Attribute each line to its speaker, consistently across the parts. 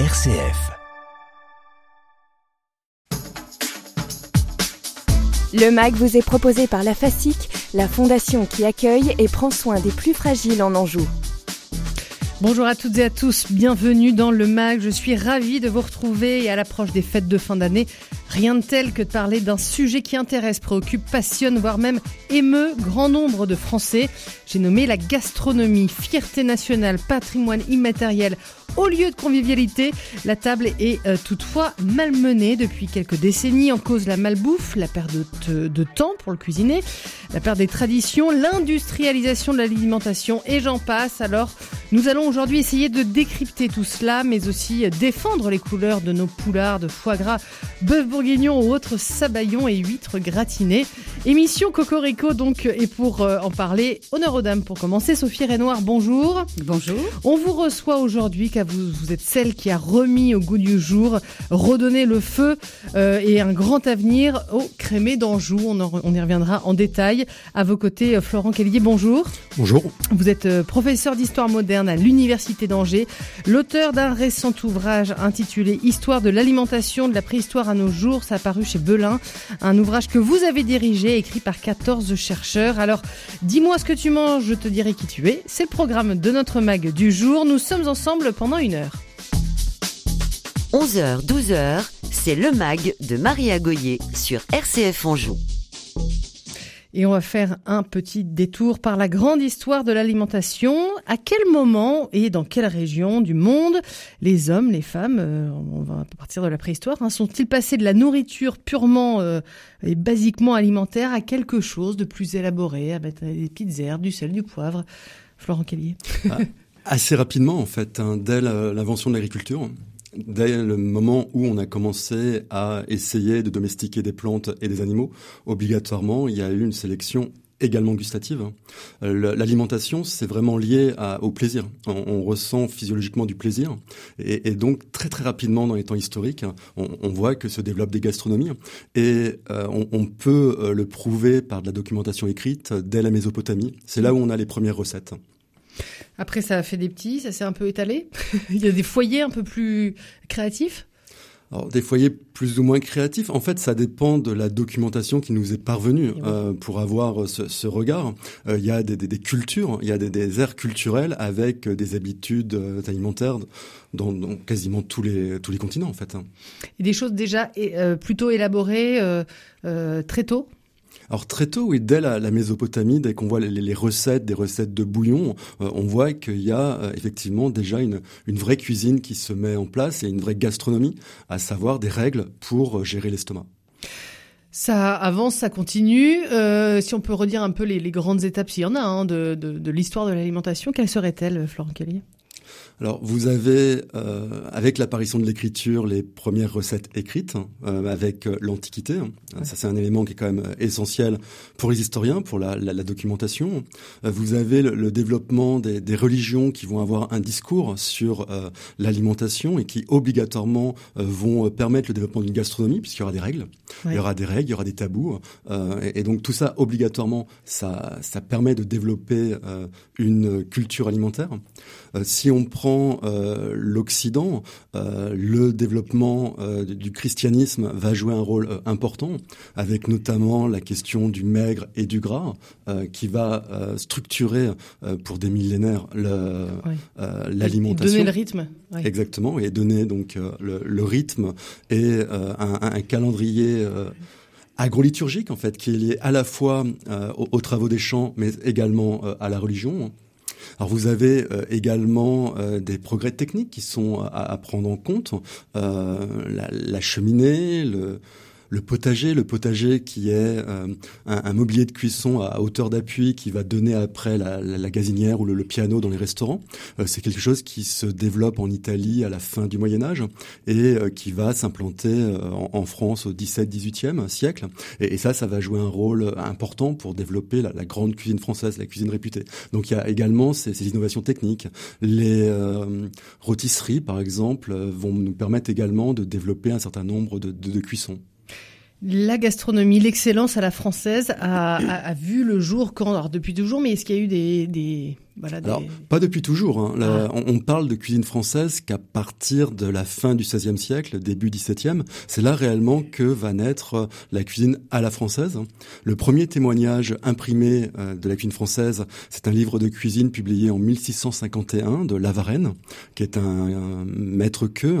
Speaker 1: RCF.
Speaker 2: Le MAG vous est proposé par la FASIC, la fondation qui accueille et prend soin des plus fragiles en Anjou.
Speaker 3: Bonjour à toutes et à tous, bienvenue dans le MAG. Je suis ravie de vous retrouver et à l'approche des fêtes de fin d'année, rien de tel que de parler d'un sujet qui intéresse, préoccupe, passionne, voire même émeut grand nombre de Français. J'ai nommé la gastronomie, fierté nationale, patrimoine immatériel au lieu de convivialité. La table est euh, toutefois malmenée depuis quelques décennies en cause la malbouffe, la perte de, temps pour le cuisiner, la perte des traditions, l'industrialisation de l'alimentation et j'en passe. Alors, nous allons aujourd'hui essayer de décrypter tout cela, mais aussi défendre les couleurs de nos poulards de foie gras, bœuf ou autres sabayons et huîtres gratinées. Émission Cocorico donc, et pour euh, en parler, honneur aux dames pour commencer. Sophie Renoir, bonjour.
Speaker 4: Bonjour.
Speaker 3: On vous reçoit aujourd'hui car vous, vous êtes celle qui a remis au goût du jour, redonné le feu euh, et un grand avenir au crémé d'Anjou. On, en- on y reviendra en détail. À vos côtés, euh, Florent Kellier, bonjour.
Speaker 5: Bonjour.
Speaker 3: Vous êtes euh, professeur d'histoire moderne à l'Université d'Angers, l'auteur d'un récent ouvrage intitulé Histoire de l'alimentation de la préhistoire à nos jours. Ça a paru chez Belin, un ouvrage que vous avez dirigé, écrit par 14 chercheurs. Alors, dis-moi ce que tu manges, je te dirai qui tu es. C'est le programme de notre mag du jour. Nous sommes ensemble pendant une heure.
Speaker 4: 11h, 12h, c'est le MAG de Maria Goyer sur RCF Anjou.
Speaker 3: Et on va faire un petit détour par la grande histoire de l'alimentation. À quel moment et dans quelle région du monde les hommes, les femmes, euh, on va partir de la préhistoire, hein, sont-ils passés de la nourriture purement euh, et basiquement alimentaire à quelque chose de plus élaboré, à mettre des petites herbes, du sel, du poivre? Florent Kellier.
Speaker 5: Assez rapidement, en fait, hein, dès l'invention de l'agriculture, dès le moment où on a commencé à essayer de domestiquer des plantes et des animaux, obligatoirement, il y a eu une sélection également gustative. L'alimentation, c'est vraiment lié au plaisir. On, ressent physiologiquement du plaisir. Et, donc, très très rapidement, dans les temps historiques, on, on voit que se développent des gastronomies. Et euh, on, on peut euh, le prouver par de la documentation écrite dès la Mésopotamie. C'est là où on a les premières recettes.
Speaker 3: Après, ça a fait des petits, ça s'est un peu étalé. Il y a des foyers un peu plus créatifs.
Speaker 5: Alors, des foyers plus ou moins créatifs, en fait, ça dépend de la documentation qui nous est parvenue
Speaker 3: oui.
Speaker 5: euh, pour avoir ce, ce regard. Euh, Il y a des, des- des cultures, il y a des, des aires culturelles avec des habitudes euh, alimentaires dans, dans quasiment tous les tous les continents, en fait.
Speaker 3: Et des choses déjà euh, plutôt élaborées euh, euh, très tôt.
Speaker 5: Alors très tôt, oui, dès la, Mésopotamie, dès qu'on voit les, recettes, des recettes de bouillon, euh, on voit qu'il y a euh, effectivement déjà une, une vraie cuisine qui se met en place et une vraie gastronomie, à savoir des règles pour euh, gérer l'estomac.
Speaker 3: Ça avance, ça continue. Si on peut redire un peu les, grandes étapes, s'il y en a, hein, de, de, de l'histoire de l'alimentation, quelles seraient-elles, Florent Kelly?
Speaker 5: Alors, vous avez, euh, avec l'apparition de l'écriture, les premières recettes écrites, euh, avec euh, l'Antiquité.
Speaker 3: Ouais.
Speaker 5: Ça, c'est un élément qui est quand même euh, essentiel pour les historiens, pour la, la, la documentation. Euh, vous avez le, le développement des, des religions qui vont avoir un discours sur euh, l'alimentation et qui, obligatoirement, euh, vont permettre le développement d'une gastronomie, puisqu'il y aura des règles.
Speaker 3: Ouais.
Speaker 5: Il y aura des règles, il y aura des tabous. Euh, et, et donc, tout ça, obligatoirement, ça, ça permet de développer euh, une culture alimentaire. Euh, si on prend euh, l'Occident, euh, le développement euh, du christianisme va jouer un rôle important, avec notamment la question du maigre et du gras, qui va structurer pour des millénaires
Speaker 3: Ouais.
Speaker 5: euh,
Speaker 3: Donner
Speaker 5: l'alimentation.
Speaker 3: le rythme. Ouais.
Speaker 5: Exactement, et donner donc le, le rythme et un, un calendrier agroliturgique en fait, qui est lié à la fois euh, aux, aux travaux des champs, mais également euh, à la religion. Alors vous avez euh, également euh, des progrès techniques qui sont à, à prendre en compte, euh, la, la cheminée, le, le potager, le potager qui est euh, un, mobilier de cuisson à hauteur d'appui qui va donner après la, gazinière ou le, piano dans les restaurants. Euh, c'est quelque chose qui se développe en Italie à la fin du Moyen Âge et euh, qui va s'implanter en, France au 17-18e siècle. Et, ça, ça va jouer un rôle important pour développer la, grande cuisine française, la cuisine réputée. Donc il y a également ces, innovations techniques. Les rôtisseries, par exemple, vont nous permettre également de développer un certain nombre de cuissons.
Speaker 3: La gastronomie, l'excellence à la française a, a, vu le jour quand, alors depuis toujours, mais est-ce qu'il y a eu des, des voilà,
Speaker 5: Alors, pas depuis toujours. Hein. Ah. on, parle de cuisine française qu'à partir de la fin du XVIe siècle, début XVIIe, c'est là réellement que va naître euh, la cuisine à la française. Le premier témoignage imprimé euh, de la cuisine française, c'est un livre de cuisine publié en 1651 de Lavarenne, qui est un, maître queue,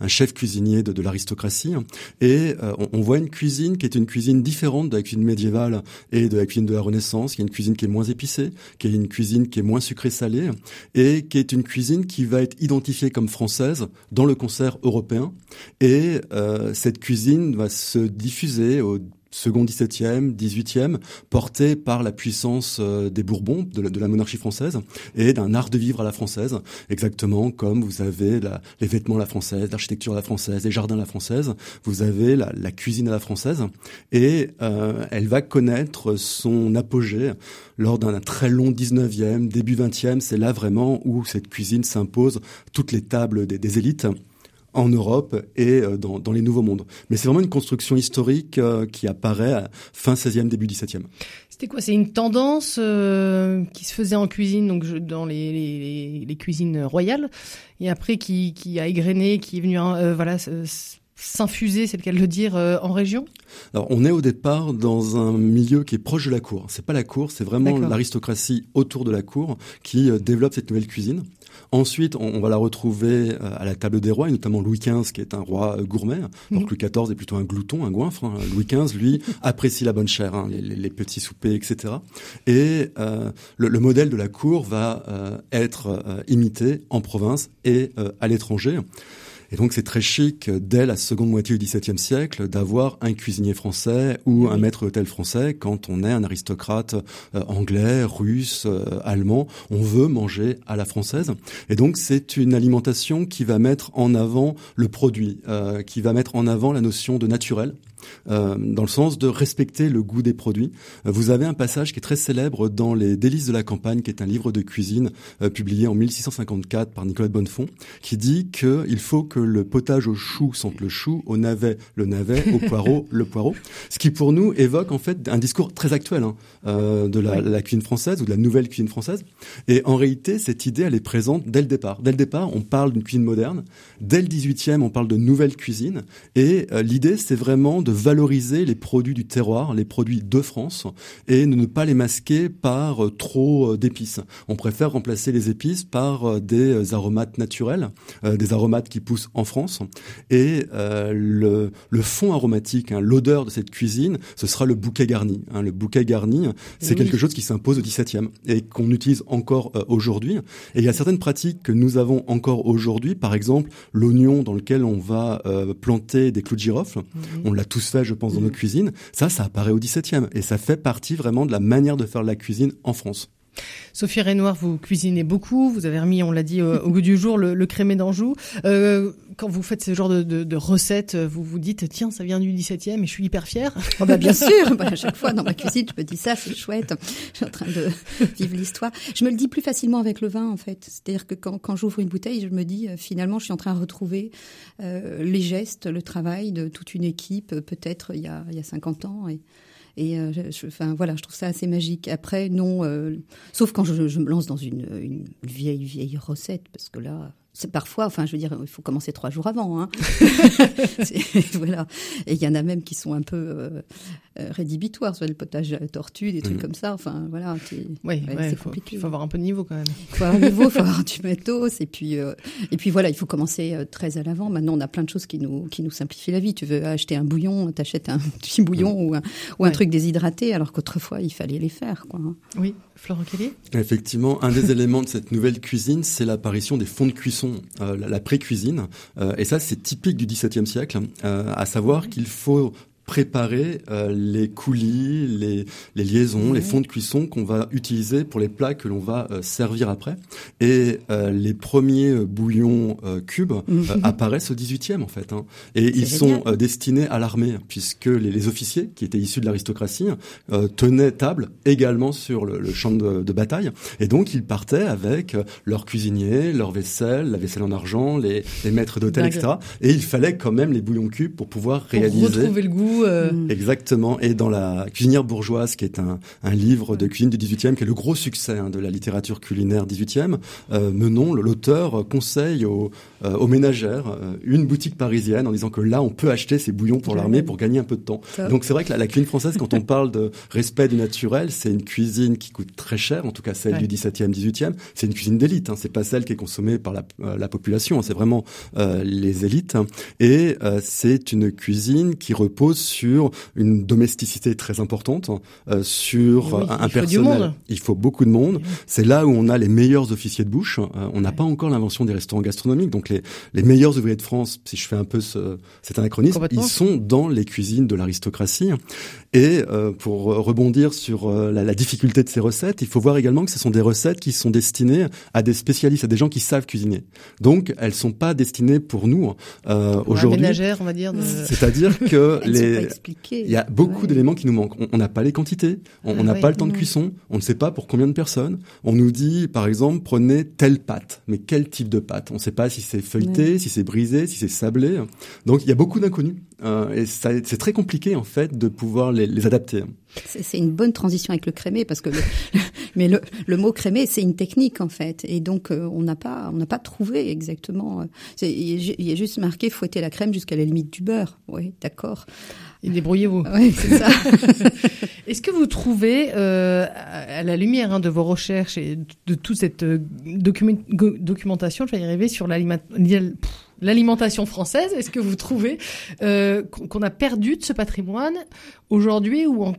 Speaker 5: un, chef cuisinier de, l'aristocratie. Et euh, on, on, voit une cuisine qui est une cuisine différente de la cuisine médiévale et de la cuisine de la Renaissance, qui est une cuisine qui est moins épicée, qui est une cuisine qui est moins sucré-salé et qui est une cuisine qui va être identifiée comme française dans le concert européen. Et euh, cette cuisine va se diffuser au second 17e, 18e, porté par la puissance euh, des Bourbons, de la, monarchie française, et d'un art de vivre à la française, exactement comme vous avez les vêtements à la française, l'architecture à la française, les jardins à la française, vous avez la, cuisine à la française, et euh, elle va connaître son apogée lors d'un très long 19e, début 20e, c'est là vraiment où cette cuisine s'impose toutes les tables des élites en Europe et euh, dans, dans les nouveaux mondes. Mais c'est vraiment une construction historique euh, qui apparaît à fin 16e, début 17e.
Speaker 3: C'était quoi? C'est une tendance euh, qui se faisait en cuisine, donc dans les, les, les, cuisines royales, et après qui, qui a égrené, qui est venu voilà s'infuser, c'est le cas de le dire, en région?
Speaker 5: Alors, on est au départ dans un milieu qui est proche de la cour. C'est pas la cour, c'est vraiment l'aristocratie autour de la cour qui développe cette nouvelle cuisine. Ensuite, on, va la retrouver euh, à la table des rois, et notamment Louis XV, qui est un roi euh, gourmet. Donc mhm. Louis XIV est plutôt un glouton, un goinfre. Hein. Louis XV, lui, apprécie la bonne chair, hein, les, petits soupers, etc. Et euh, le, modèle de la cour va être imité en province et à l'étranger. Et donc c'est très chic dès la seconde moitié du XVIIe siècle d'avoir un cuisinier français ou un maître d'hôtel français quand on est un aristocrate euh, anglais, russe, euh, allemand. On veut manger à la française. Et donc c'est une alimentation qui va mettre en avant le produit, euh, qui va mettre en avant la notion de naturel. Euh, dans le sens de respecter le goût des produits. Euh, vous avez un passage qui est très célèbre dans Les Délices de la campagne, qui est un livre de cuisine euh, publié en 1654 par Nicolas de Bonnefond, qui dit qu'il faut que le potage au chou sente le chou, au navet le navet, au poireau le poireau. Ce qui pour nous évoque en fait un discours très actuel hein, de la, la, cuisine française ou de la nouvelle cuisine française. Et en réalité, cette idée, elle est présente dès le départ. Dès le départ, on parle d'une cuisine moderne. Dès le 18e, on parle de nouvelle cuisine. Et l'idée, c'est vraiment de valoriser les produits du terroir, les produits de France, et ne pas les masquer par euh, trop euh, d'épices. On préfère remplacer les épices par euh, des aromates naturels, des aromates qui poussent en France. Et le, le fond aromatique, hein, l'odeur de cette cuisine, ce sera le bouquet garni. Hein. Le bouquet garni, c'est quelque chose qui s'impose au XVIIe et qu'on utilise encore aujourd'hui. Et il y a certaines pratiques que nous avons encore aujourd'hui, par exemple l'oignon dans lequel on va planter des clous de girofle. On l'a tous fait, je pense, dans nos cuisines. Ça, ça apparaît au XVIIe et ça fait partie vraiment de la manière de faire la cuisine en France.
Speaker 3: Sophie Renoir, vous cuisinez beaucoup. Vous avez remis, on l'a dit, au, goût du jour, le, crémé d'Anjou. Euh, quand vous faites ce genre de, recettes, vous vous dites, tiens, ça vient du 17e et je suis hyper fière.
Speaker 1: Oh bah bien sûr, bah, à chaque fois dans ma cuisine, je me dis ça, c'est chouette. Je suis en train de vivre l'histoire. Je me le dis plus facilement avec le vin, en fait. C'est-à-dire que quand, j'ouvre une bouteille, je me dis, euh, finalement, je suis en train de retrouver euh, les gestes, le travail de toute une équipe, peut-être il y a, il y a 50 ans. Et euh, je, enfin voilà, je trouve ça assez magique. Après, non, euh, sauf quand je, je, me lance dans une, une vieille vieille recette, parce que là, c'est parfois, enfin, je veux dire, il faut commencer trois jours avant. Hein. voilà. Et il y en a même qui sont un peu euh, euh rédhibitoires, soit le potage à la tortue, des trucs mm. comme ça. Enfin, voilà.
Speaker 3: Oui, c'est compliqué. Il faut avoir un peu de niveau quand même.
Speaker 1: Il faut avoir un niveau, il faut avoir du matos. Et puis, euh, et puis voilà, il faut commencer euh, très à l'avant. Maintenant, on a plein de choses qui nous, qui nous simplifient la vie. Tu veux acheter un bouillon, t'achètes un petit bouillon mm. ou un, ou un truc déshydraté, alors qu'autrefois, il fallait les faire. Quoi.
Speaker 3: Oui, Florent Kelly?
Speaker 5: Effectivement, un des éléments de cette nouvelle cuisine, c'est l'apparition des fonds de cuisson, euh, la, pré-cuisine. Euh, et ça, c'est typique du XVIIe siècle, euh, à savoir qu'il faut préparer euh, les coulis, les, les liaisons, les fonds de cuisson qu'on va utiliser pour les plats que l'on va euh, servir après. Et euh, les premiers bouillons cubes mhm. apparaissent au 18e en fait. Hein. Et ils sont destinés à l'armée puisque les, les, officiers qui étaient issus de l'aristocratie tenaient table également sur le, le champ de, de, bataille. Et donc ils partaient avec leurs cuisiniers, leur vaisselle, la vaisselle en argent, les, les maîtres d'hôtel, etc. Et il fallait quand même les bouillons cubes pour pouvoir réaliser.
Speaker 3: Retrouver le goût goût. Euh.
Speaker 5: Mm. Exactement. Et dans la cuisinière bourgeoise, qui est un, un livre de cuisine du 18e, qui est le gros succès hein, de la littérature culinaire 18e, euh, Menon, l'auteur, conseille aux, euh, aux ménagères euh, une boutique parisienne en disant que là, on peut acheter ces bouillons pour l'armée pour gagner un peu de temps. Donc c'est vrai que la, la, cuisine française, quand on parle de respect du naturel, c'est une cuisine qui coûte très cher, en tout cas celle du 17e, 18e. C'est une cuisine d'élite. Hein. C'est pas celle qui est consommée par la, la population. Hein. C'est vraiment les élites. Et c'est une cuisine qui repose sur une domesticité très importante, euh, sur un personnel. Il faut beaucoup de monde. C'est là où on a les meilleurs officiers de bouche. Euh, on n'a pas encore l'invention des restaurants gastronomiques. Donc les, les meilleurs ouvriers de France, si je fais un peu ce, cet anachronisme, ils sont dans les cuisines de l'aristocratie. Et euh, pour rebondir sur euh, la, la, difficulté de ces recettes, il faut voir également que ce sont des recettes qui sont destinées à des spécialistes, à des gens qui savent cuisiner. Donc elles sont pas destinées pour nous euh, aujourd'hui.
Speaker 3: on va dire. De...
Speaker 5: C'est-à-dire que les, il y a beaucoup d'éléments qui nous manquent. On n'a pas les quantités, on n'a pas le temps de cuisson, on ne sait pas pour combien de personnes. On nous dit, par exemple, prenez telle pâte, mais quel type de pâte? On ne sait pas si c'est feuilleté, si c'est brisé, si c'est sablé. Donc il y a beaucoup d'inconnus euh, et c'est très compliqué en fait de pouvoir les, les adapter.
Speaker 1: C'est une bonne transition avec le crémé parce que le, mais le, le, mot crémé c'est une technique en fait et donc euh, on n'a pas on n'a pas trouvé exactement. Euh, il est juste marqué fouetter la crème jusqu'à la limite du beurre. Oui, d'accord.
Speaker 3: Et débrouillez-vous.
Speaker 1: Oui, c'est ça.
Speaker 3: Est-ce que vous trouvez, euh, à la lumière hein, de vos recherches et de toute cette euh, documentation, je vais y arriver sur l'alimentation française, est-ce que vous trouvez euh, qu'on a perdu de ce patrimoine aujourd'hui ou en,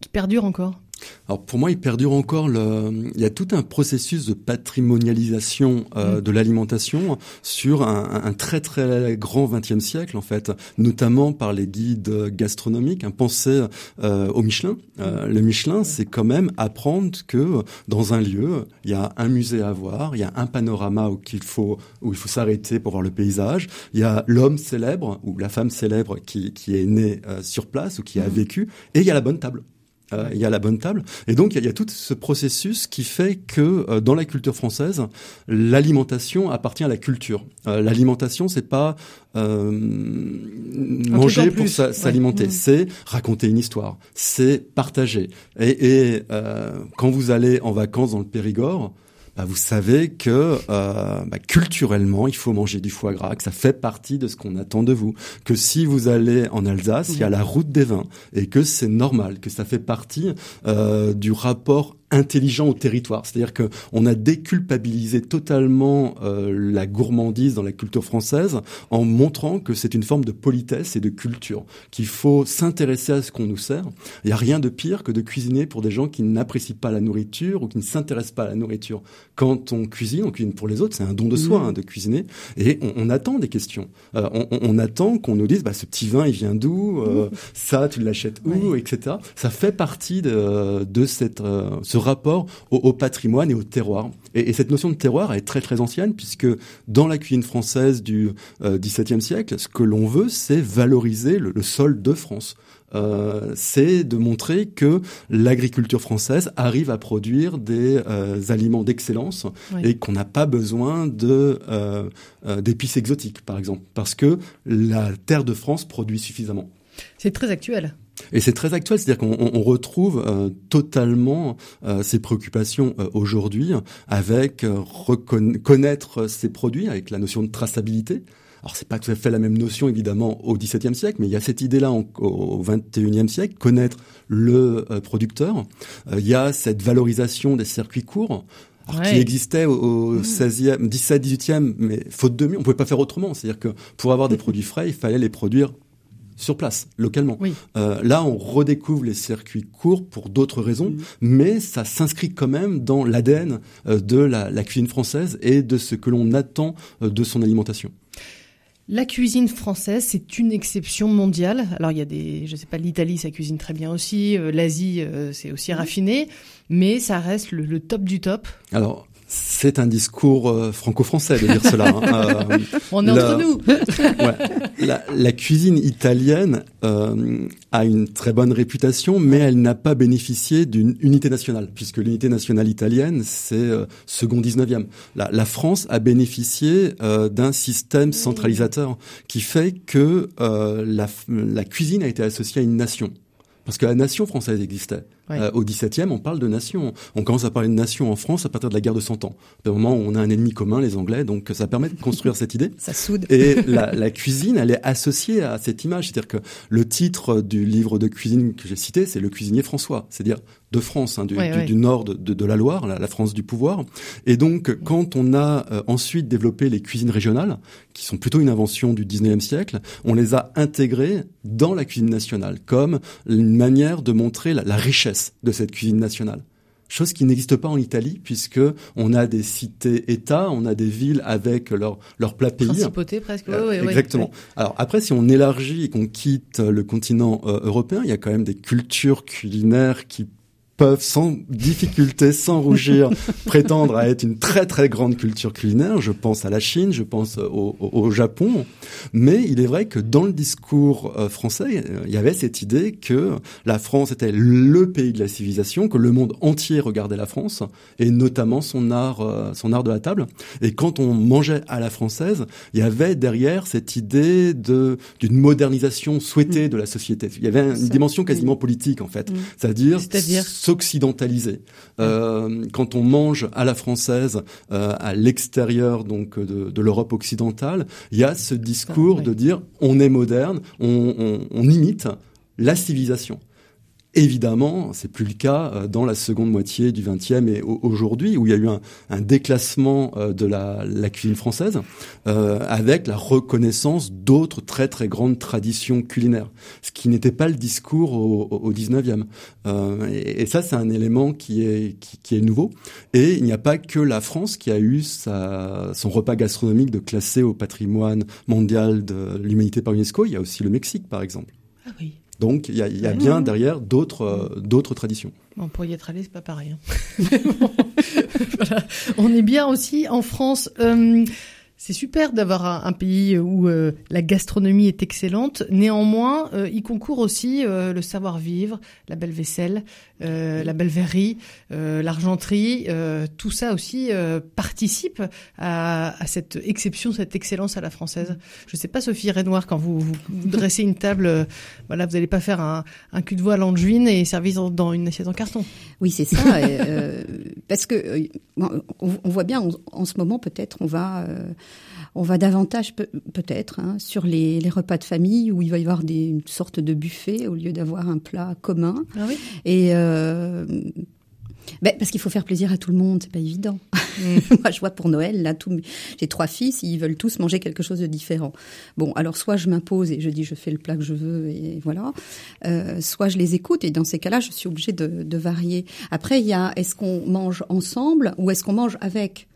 Speaker 3: qui perdure encore?
Speaker 5: Alors pour moi, il perdure encore le. Il y a tout un processus de patrimonialisation euh, mm. de l'alimentation sur un, un, très très grand XXe siècle en fait, notamment par les guides gastronomiques. Hein, pensez euh, au Michelin. Euh, mm. le Michelin, c'est quand même apprendre que dans un lieu, il y a un musée à voir, il y a un panorama où il faut où il faut s'arrêter pour voir le paysage. Il y a l'homme célèbre ou la femme célèbre qui qui est née euh, sur place ou qui a mm. vécu, et il y a la bonne table. Euh, il y a la bonne table. Et donc, il y, a, tout ce processus qui fait que euh, dans la culture française, l'alimentation appartient à la culture. Euh, l'alimentation, c'est pas manger pour s'alimenter, mmh. c'est raconter une histoire, c'est partager. Et, et quand vous allez en vacances dans le Périgord, bah, vous savez que euh, bah, culturellement, il faut manger du foie gras, que ça fait partie de ce qu'on attend de vous, que si vous allez en Alsace, il y a la route des vins, et que c'est normal, que ça fait partie euh, du rapport intelligent au territoire. C'est-à-dire que on a déculpabilisé totalement euh, la gourmandise dans la culture française en montrant que c'est une forme de politesse et de culture, qu'il faut s'intéresser à ce qu'on nous sert. Il n'y a rien de pire que de cuisiner pour des gens qui n'apprécient pas la nourriture ou qui ne s'intéressent pas à la nourriture. Quand on cuisine, on cuisine pour les autres, c'est un don de soi hein, de cuisiner, et on, on, attend des questions. Euh, on, on, attend qu'on nous dise, bah, ce petit vin, il vient d'où euh, Ça, tu l'achètes où, etc. Ça fait partie de, de cette euh, ce rapport au, patrimoine et au terroir. Et, cette notion de terroir est très très ancienne puisque dans la cuisine française du XVIIe euh, siècle, ce que l'on veut, c'est valoriser le, sol de France. Euh, c'est de montrer que l'agriculture française arrive à produire des euh, aliments d'excellence et qu'on n'a pas besoin de d'épices exotiques, par exemple, parce que la terre de France produit suffisamment.
Speaker 3: C'est très actuel.
Speaker 5: Et c'est très actuel, c'est-à-dire qu'on retrouve euh, totalement euh, ces préoccupations euh, aujourd'hui avec reconnaître ces produits, avec la notion de traçabilité. Alors c'est pas tout à fait la même notion évidemment au XVIIe siècle, mais il y a cette idée-là au XXIe siècle, connaître le producteur. il y a cette valorisation des circuits courts. qui existait au, 16e, 17, 18e, mais faute de mieux, on pouvait pas faire autrement. C'est-à-dire que pour avoir des produits frais, il fallait les produire sur place, localement. Euh, là, on redécouvre les circuits courts pour d'autres raisons, mm. mais ça s'inscrit quand même dans l'ADN euh, de la, cuisine française et de ce que l'on attend euh, de son alimentation.
Speaker 3: La cuisine française, c'est une exception mondiale. Alors il y a des, je sais pas, l'Italie, ça cuisine très bien aussi. L'Asie, c'est aussi raffiné, mais ça reste le, top du top.
Speaker 5: Alors C'est un discours euh, franco-français de dire cela.
Speaker 3: Hein. Euh, On est entre nous.
Speaker 5: ouais, la, la, cuisine italienne euh, a une très bonne réputation, mais elle n'a pas bénéficié d'une unité nationale, puisque l'unité nationale italienne, c'est euh, second 19e. La, la, France a bénéficié d'un système centralisateur qui fait que la, la cuisine a été associée à une nation. Parce que la nation française existait. Euh, au XVIIe, on parle de nation. On commence à parler de nation en France à partir de la guerre de Cent Ans. Au moment où on a un ennemi commun, les Anglais, donc ça permet de construire cette idée.
Speaker 1: Ça soude.
Speaker 5: Et la, la, cuisine, elle est associée à cette image. C'est-à-dire que le titre du livre de cuisine que j'ai cité, c'est Le cuisinier François. C'est-à-dire de France, hein, du, du, nord de, de, la Loire, la, France du pouvoir. Et donc, quand on a euh, ensuite développé les cuisines régionales, qui sont plutôt une invention du 19e siècle, on les a intégrées dans la cuisine nationale, comme une manière de montrer la, la richesse de cette cuisine nationale chose qui n'existe pas en Italie puisque on a des cités-États, on a des villes avec leur leur plat pays.
Speaker 3: Principauté presque.
Speaker 5: Euh, exactement. Alors après, si on élargit et qu'on quitte le continent euh, européen, il y a quand même des cultures culinaires qui peuvent sans difficulté, sans rougir, prétendre à être une très très grande culture culinaire. Je pense à la Chine, je pense au, au, Japon. Mais il est vrai que dans le discours euh, français, euh, il y avait cette idée que la France était le pays de la civilisation, que le monde entier regardait la France et notamment son art, euh, son art de la table. Et quand on mangeait à la française, il y avait derrière cette idée de d'une modernisation souhaitée mm. de la société. Il y avait une dimension quasiment politique en fait, mm. c'est-à-dire occidentalisé. Euh, quand on mange à la française, euh, à l'extérieur donc de, de l'Europe occidentale, il y a ce discours de dire on est moderne, on, on, on imite la civilisation. Évidemment, c'est plus le cas euh, dans la seconde moitié du XXe et aujourd'hui, où il y a eu un, déclassement euh, de la, cuisine française, euh, avec la reconnaissance d'autres très très grandes traditions culinaires, ce qui n'était pas le discours au, au XIXe. Et, ça, c'est un élément qui est qui, est nouveau. Et il n'y a pas que la France qui a eu son repas gastronomique de classé au patrimoine mondial de l'humanité par UNESCO. Il y a aussi le Mexique, par exemple.
Speaker 3: Ah oui.
Speaker 5: Donc il y a, y a bien derrière d'autres euh, d'autres traditions.
Speaker 3: Bon, pour y être allé, c'est pas pareil. Hein. voilà. On est bien aussi en France. Euh, c'est super d'avoir un, pays où euh, la gastronomie est excellente. Néanmoins, euh, il concourt aussi euh, le savoir-vivre, la belle vaisselle, la belle verrerie, l'argenterie. tout ça aussi participe à, cette exception, cette excellence à la française. Je ne sais pas, Sophie Renoir, quand vous, vous dressez une table, voilà, vous n'allez pas faire un, cul de voix à l'angevine et servir dans une assiette en carton.
Speaker 1: Oui, c'est ça. parce que on, voit bien en, en ce moment, peut-être, on va on va davantage peut-être hein, sur les, repas de famille où il va y avoir des, une sorte de buffet au lieu d'avoir un plat commun.
Speaker 3: Ah oui
Speaker 1: Et euh, ben, parce qu'il faut faire plaisir à tout le monde, c'est pas évident. Mm. Moi, je vois pour Noël, là, j'ai trois fils, ils veulent tous manger quelque chose de différent. Bon, alors soit je m'impose et je dis je fais le plat que je veux et voilà, euh, soit je les écoute et dans ces cas-là, je suis obligée de, de varier. Après, il y a est-ce qu'on mange ensemble ou est-ce qu'on mange avec?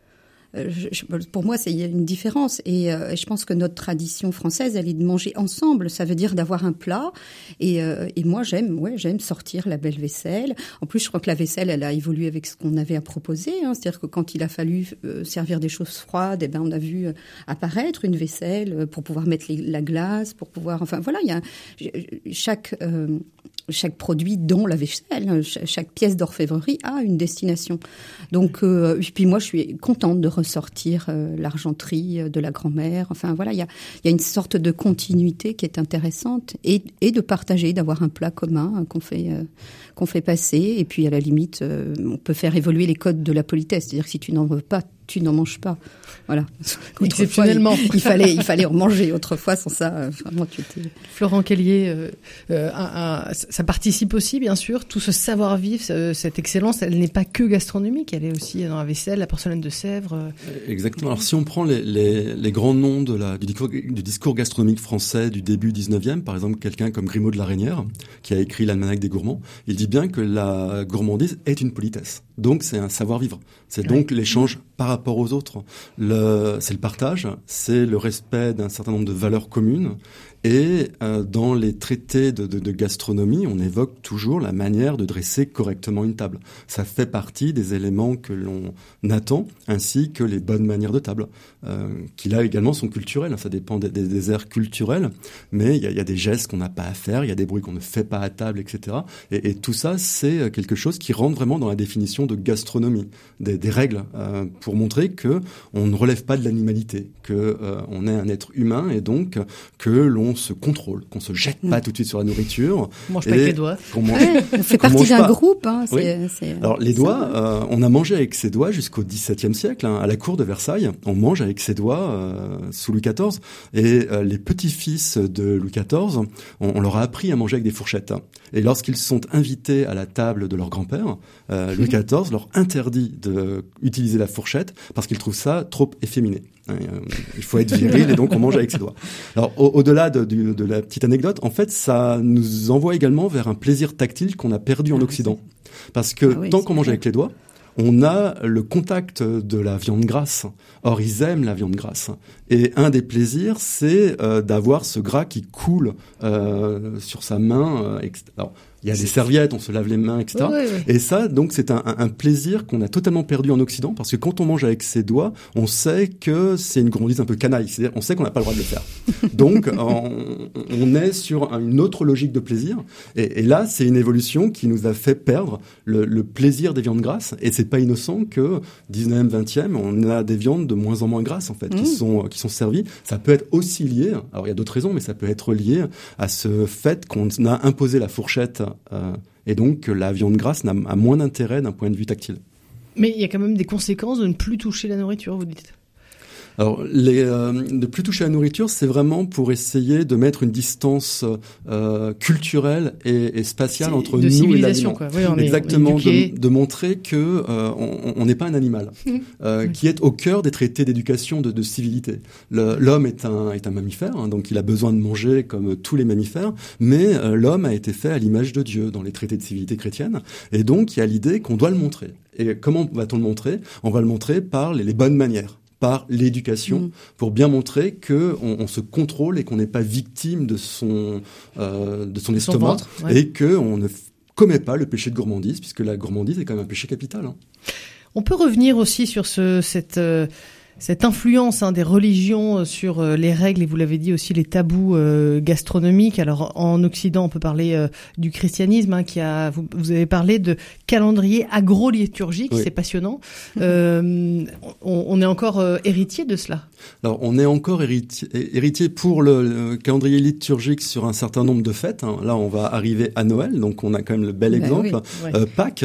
Speaker 1: Euh, je, pour moi, a une différence. Et, euh, je pense que notre tradition française, elle est de manger ensemble. Ça veut dire d'avoir un plat. Et, euh, et moi, j'aime, ouais, j'aime sortir la belle vaisselle. En plus, je crois que la vaisselle, elle a évolué avec ce qu'on avait à proposer. Hein. C'est-à-dire que quand il a fallu servir des choses froides, eh ben, on a vu apparaître une vaisselle pour pouvoir mettre la glace, pour pouvoir. Enfin, voilà, il y a chaque chaque produit dont la vaisselle, chaque pièce d'orfèvrerie a une destination. Donc, euh, puis moi, je suis contente de ressortir euh, l'argenterie euh, de la grand-mère. Enfin, voilà, il y a, y a une sorte de continuité qui est intéressante et, et de partager, d'avoir un plat commun qu'on fait qu'on fait passer. Et puis, à la limite, on peut faire évoluer les codes de la politesse. C'est-à-dire que si tu n'en veux pas, tu n'en manges pas. Voilà.
Speaker 3: Exceptionnellement.
Speaker 1: Il, fallait, il fallait en manger. Autrefois, sans ça, euh, vraiment, tu étais.
Speaker 3: Florent Kellier, euh, euh, un, un, ça participe aussi, bien sûr. Tout ce savoir-vivre, cette excellence, elle n'est pas que gastronomique. Elle est aussi dans la vaisselle, la porcelaine de Sèvres.
Speaker 5: Exactement. Alors, si on prend les, les, les grands noms de la, du, discours, du discours gastronomique français du début 19e, par exemple, quelqu'un comme Grimaud de la Reynière, qui a écrit l'Almanach des gourmands, il dit bien que la gourmandise est une politesse. Donc, c'est un savoir-vivre. C'est donc l'échange par rapport aux autres. C'est le partage, c'est le respect d'un certain nombre de valeurs communes et euh, dans les traités de, de, de, gastronomie, on évoque toujours la manière de dresser correctement une table. Ça fait partie des éléments que l'on attend, ainsi que les bonnes manières de table, euh, qui là également sont culturels. Ça dépend des, des, des aires culturelles, mais il y a, y a, des gestes qu'on n'a pas à faire, il y a des bruits qu'on ne fait pas à table, etc. Et, et tout ça, c'est quelque chose qui rentre vraiment dans la définition de gastronomie, des, des règles euh, pour montrer que on ne relève pas de l'animalité, que euh, on est un être humain et donc que l'on se contrôle, qu'on se jette pas tout de suite sur la nourriture.
Speaker 3: On mange pas avec les doigts.
Speaker 1: Qu'on mange, ouais, on fait partie d'un groupe. Hein,
Speaker 5: oui. Alors les doigts, euh, on a mangé avec ses doigts jusqu'au XVIIe siècle. Hein, à la cour de Versailles, on mange avec ses doigts euh, sous Louis XIV. Et euh, les petits-fils de Louis XIV, on, on, leur a appris à manger avec des fourchettes. Et lorsqu'ils sont invités à la table de leur grand-père, Louis XIV leur interdit d'utiliser la fourchette parce qu'il trouve ça trop efféminé. Hein, il faut être viril et donc on mange avec ses doigts. Alors au-delà de, de, de, la petite anecdote, en fait, ça nous envoie également vers un plaisir tactile qu'on a perdu en ah, Occident. Parce que ah oui, tant qu'on mange avec les doigts, on a le contact de la viande grasse. Or, ils aiment la viande grasse. Et un des plaisirs, c'est euh, d'avoir ce gras qui coule euh, sur sa main. Euh, Alors, il y a des serviettes, on se lave les mains, etc. Et ça, donc, c'est un, un, plaisir qu'on a totalement perdu en Occident, parce que quand on mange avec ses doigts, on sait que c'est une gourmandise un peu canaille. C'est-à-dire, on sait qu'on n'a pas le droit de le faire. donc, on, on, est sur une autre logique de plaisir. Et, et là, c'est une évolution qui nous a fait perdre le, le plaisir des viandes grasses. Et c'est pas innocent que 19e, 20e, on a des viandes de moins en moins grasses, en fait, mmh. qui sont qui sont servies. Ça peut être aussi lié. Alors, il y a d'autres raisons, mais ça peut être lié à ce fait qu'on a imposé la fourchette euh, et donc la viande grasse a moins d'intérêt d'un point de vue tactile.
Speaker 3: Mais il y a quand même des conséquences de ne plus toucher la nourriture, vous dites?
Speaker 5: Alors, les, euh, ne plus toucher à la nourriture, c'est vraiment pour essayer de mettre une distance euh, culturelle et, et spatiale entre
Speaker 3: de
Speaker 5: nous et l'aliment.
Speaker 3: Oui,
Speaker 5: Exactement, de, de, montrer que euh, on n'est pas un animal, euh, oui. qui est au cœur des traités d'éducation de, de, civilité. L'homme est un, est un mammifère, hein, donc il a besoin de manger comme tous les mammifères, mais euh, l'homme a été fait à l'image de Dieu dans les traités de civilité chrétienne, et donc il y a l'idée qu'on doit le montrer. Et comment va-t-on le montrer? On va le montrer par les, les bonnes manières par l'éducation mmh. pour bien montrer que on, on se contrôle et qu'on n'est pas victime de son euh, de son estomac son ventre, ouais. et que on ne commet pas le péché de gourmandise puisque la gourmandise est quand même un péché capital. Hein.
Speaker 3: On peut revenir aussi sur ce cette euh cette influence hein, des religions euh, sur euh, les règles et vous l'avez dit aussi les tabous euh, gastronomiques. Alors en Occident, on peut parler euh, du christianisme hein, qui a. Vous, vous, avez parlé de calendrier agro-liturgique, oui. c'est passionnant. On, on, est encore héritier de cela?
Speaker 5: Alors on est encore héritier, héritier pour le, le, calendrier liturgique sur un certain nombre de fêtes. Hein. Là, on va arriver à Noël, donc on a quand même le bel ben exemple. Oui. Pâques,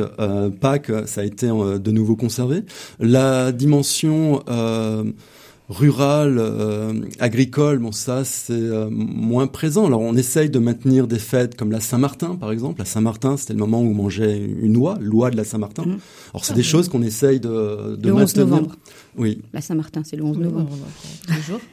Speaker 5: Pâques, ça a été de nouveau conservé. La dimension euh, rural, euh, agricole, bon ça c'est euh, moins présent. Alors on essaye de maintenir des fêtes comme la Saint-Martin par exemple. La Saint-Martin c'était le moment où on mangeait une oie, l'oie de la Saint-Martin. Mmh. Alors c'est ah, des oui. choses qu'on essaye de, de
Speaker 1: le
Speaker 5: maintenir.
Speaker 1: 11 novembre.
Speaker 5: Oui.
Speaker 1: La Saint-Martin, c'est le 11 novembre.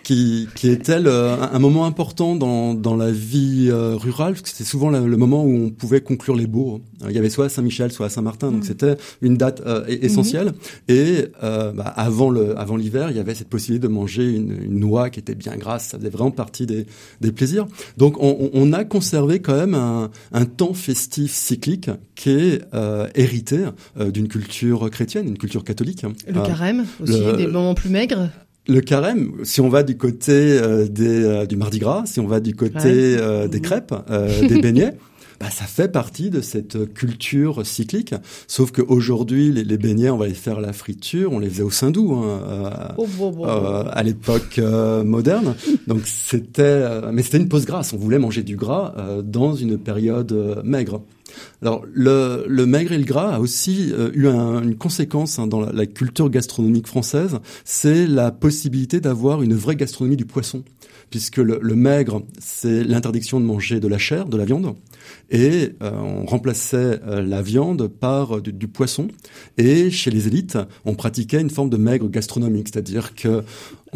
Speaker 5: qui, qui est-elle euh, un moment important dans, dans la vie euh, rurale? Parce que c'était souvent le, le, moment où on pouvait conclure les baux. Il y avait soit à Saint-Michel, soit à Saint-Martin. Donc mmh. c'était une date euh, essentielle. Mmh. Et euh, bah, avant le avant l'hiver, il y avait cette possibilité de manger une, une, noix qui était bien grasse. Ça faisait vraiment partie des, des plaisirs. Donc on, on a conservé quand même un, un temps festif cyclique qui est euh, hérité d'une culture chrétienne, une culture catholique.
Speaker 3: Le carême aussi. Le, des moments plus maigres
Speaker 5: le carême, si on va du côté euh, des, euh, du mardi gras, si on va du côté ouais. euh, des mmh. crêpes, euh, des beignets, bah, ça fait partie de cette culture cyclique. Sauf qu'aujourd'hui, les, les beignets, on va les faire à la friture, on les faisait au saindoux hein, oh, bon, bon, bon. à l'époque moderne. Donc c'était, mais c'était une pause grasse. On voulait manger du gras dans une période maigre. Alors, le, le, maigre et le gras a aussi euh, eu un, une conséquence hein, dans la, la, culture gastronomique française, c'est la possibilité d'avoir une vraie gastronomie du poisson, puisque le, maigre, c'est l'interdiction de manger de la chair, de la viande, et euh, on remplaçait euh, la viande par du, du, poisson, et chez les élites, on pratiquait une forme de maigre gastronomique, c'est-à-dire que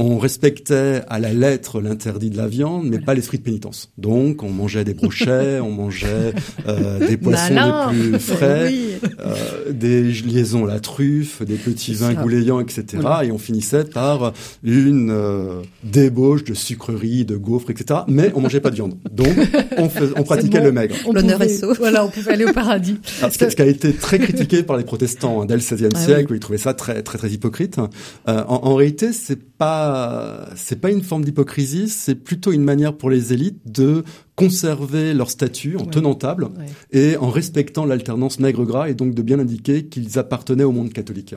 Speaker 5: on respectait à la lettre l'interdit de la viande, mais pas l'esprit de pénitence. Donc, on mangeait des brochets, on mangeait euh, des poissons les plus frais, euh, des liaisons à la truffe, des petits vins goulayants, etc. Et on finissait par une euh, débauche de sucreries, de gaufres, etc. Mais on mangeait pas de viande. Donc, on, on pratiquait le maigre.
Speaker 6: L'honneur est sauf. Voilà, on pouvait aller au paradis.
Speaker 5: Alors, ce, qui a été très critiqué par les protestants hein, dès le XVIe ah siècle, où ils trouvaient ça très, très, très hypocrite. Euh, en, en réalité, c'est pas, c'est pas une forme d'hypocrisie, c'est plutôt une manière pour les élites de conserver leur statut en tenant table et en respectant l'alternance maigre-gras et donc de bien indiquer qu'ils appartenaient au monde catholique.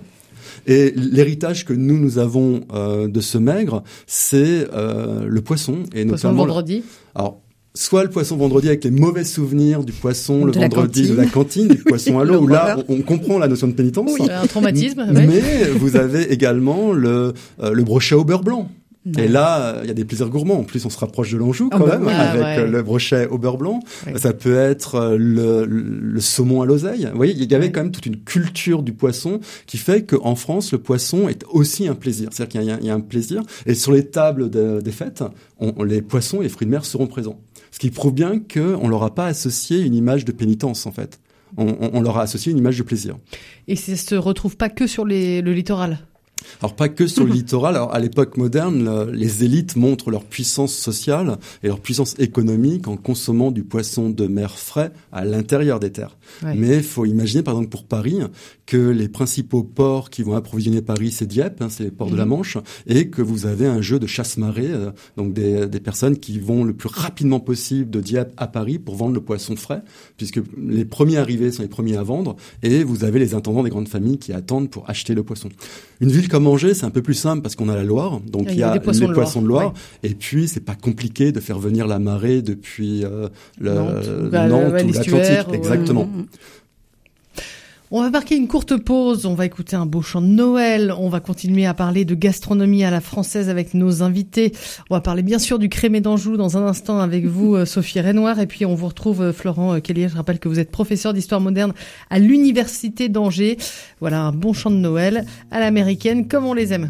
Speaker 5: Et l'héritage que nous nous avons euh, de ce maigre, c'est euh, le poisson et
Speaker 6: poisson notamment vendredi.
Speaker 5: Alors soit le poisson vendredi avec les mauvais souvenirs du poisson le vendredi de la cantine, du poisson à l'eau, où là on, comprend la notion de pénitence.
Speaker 6: Oui, un traumatisme.
Speaker 5: Mais vous avez également le, euh, le brochet au beurre blanc. Et là, il y a des plaisirs gourmands. En plus, on se rapproche de l'Anjou quand même, avec euh, le brochet au beurre blanc. Ça peut être euh, le, le saumon à l'oseille. Vous voyez, il y avait quand même toute une culture du poisson qui fait qu'en France, le poisson est aussi un plaisir. C'est-à-dire qu'il y, a un plaisir. Et sur les tables des fêtes, on, les poissons et les fruits de mer seront présents. Ce qui prouve bien qu'on leur a pas associé une image de pénitence, en fait. On, leur a associé une image de plaisir.
Speaker 6: Et ça se retrouve pas que sur le littoral?
Speaker 5: Alors pas que sur le littoral. Alors à l'époque moderne, les élites montrent leur puissance sociale et leur puissance économique en consommant du poisson de mer frais à l'intérieur des terres. Mais il faut imaginer, par exemple pour Paris, que les principaux ports qui vont approvisionner Paris, c'est Dieppe, hein, c'est les ports de la mhm. Manche, et que vous avez un jeu de chasse-marée, euh, donc des, des, personnes qui vont le plus rapidement possible de Dieppe à Paris pour vendre le poisson frais, puisque les premiers arrivés sont les premiers à vendre, et vous avez les intendants des grandes familles qui attendent pour acheter le poisson. Une ville comme Angers, c'est un peu plus simple parce qu'on a la Loire, donc il y a, les poissons de Loire, et puis c'est pas compliqué de faire venir la marée depuis euh, le Nantes, ou l'Atlantique, exactement. Mm, mm.
Speaker 6: On va marquer une courte pause, on va écouter un beau chant de Noël, on va continuer à parler de gastronomie à la française avec nos invités. On va parler bien sûr du crémé d'Anjou dans un instant avec vous, euh, Sophie Renoir, et puis on vous retrouve euh, Florent euh, Kelly. Je rappelle que vous êtes professeur d'histoire moderne à l'Université d'Angers. Voilà un bon chant de Noël à l'américaine comme on les aime.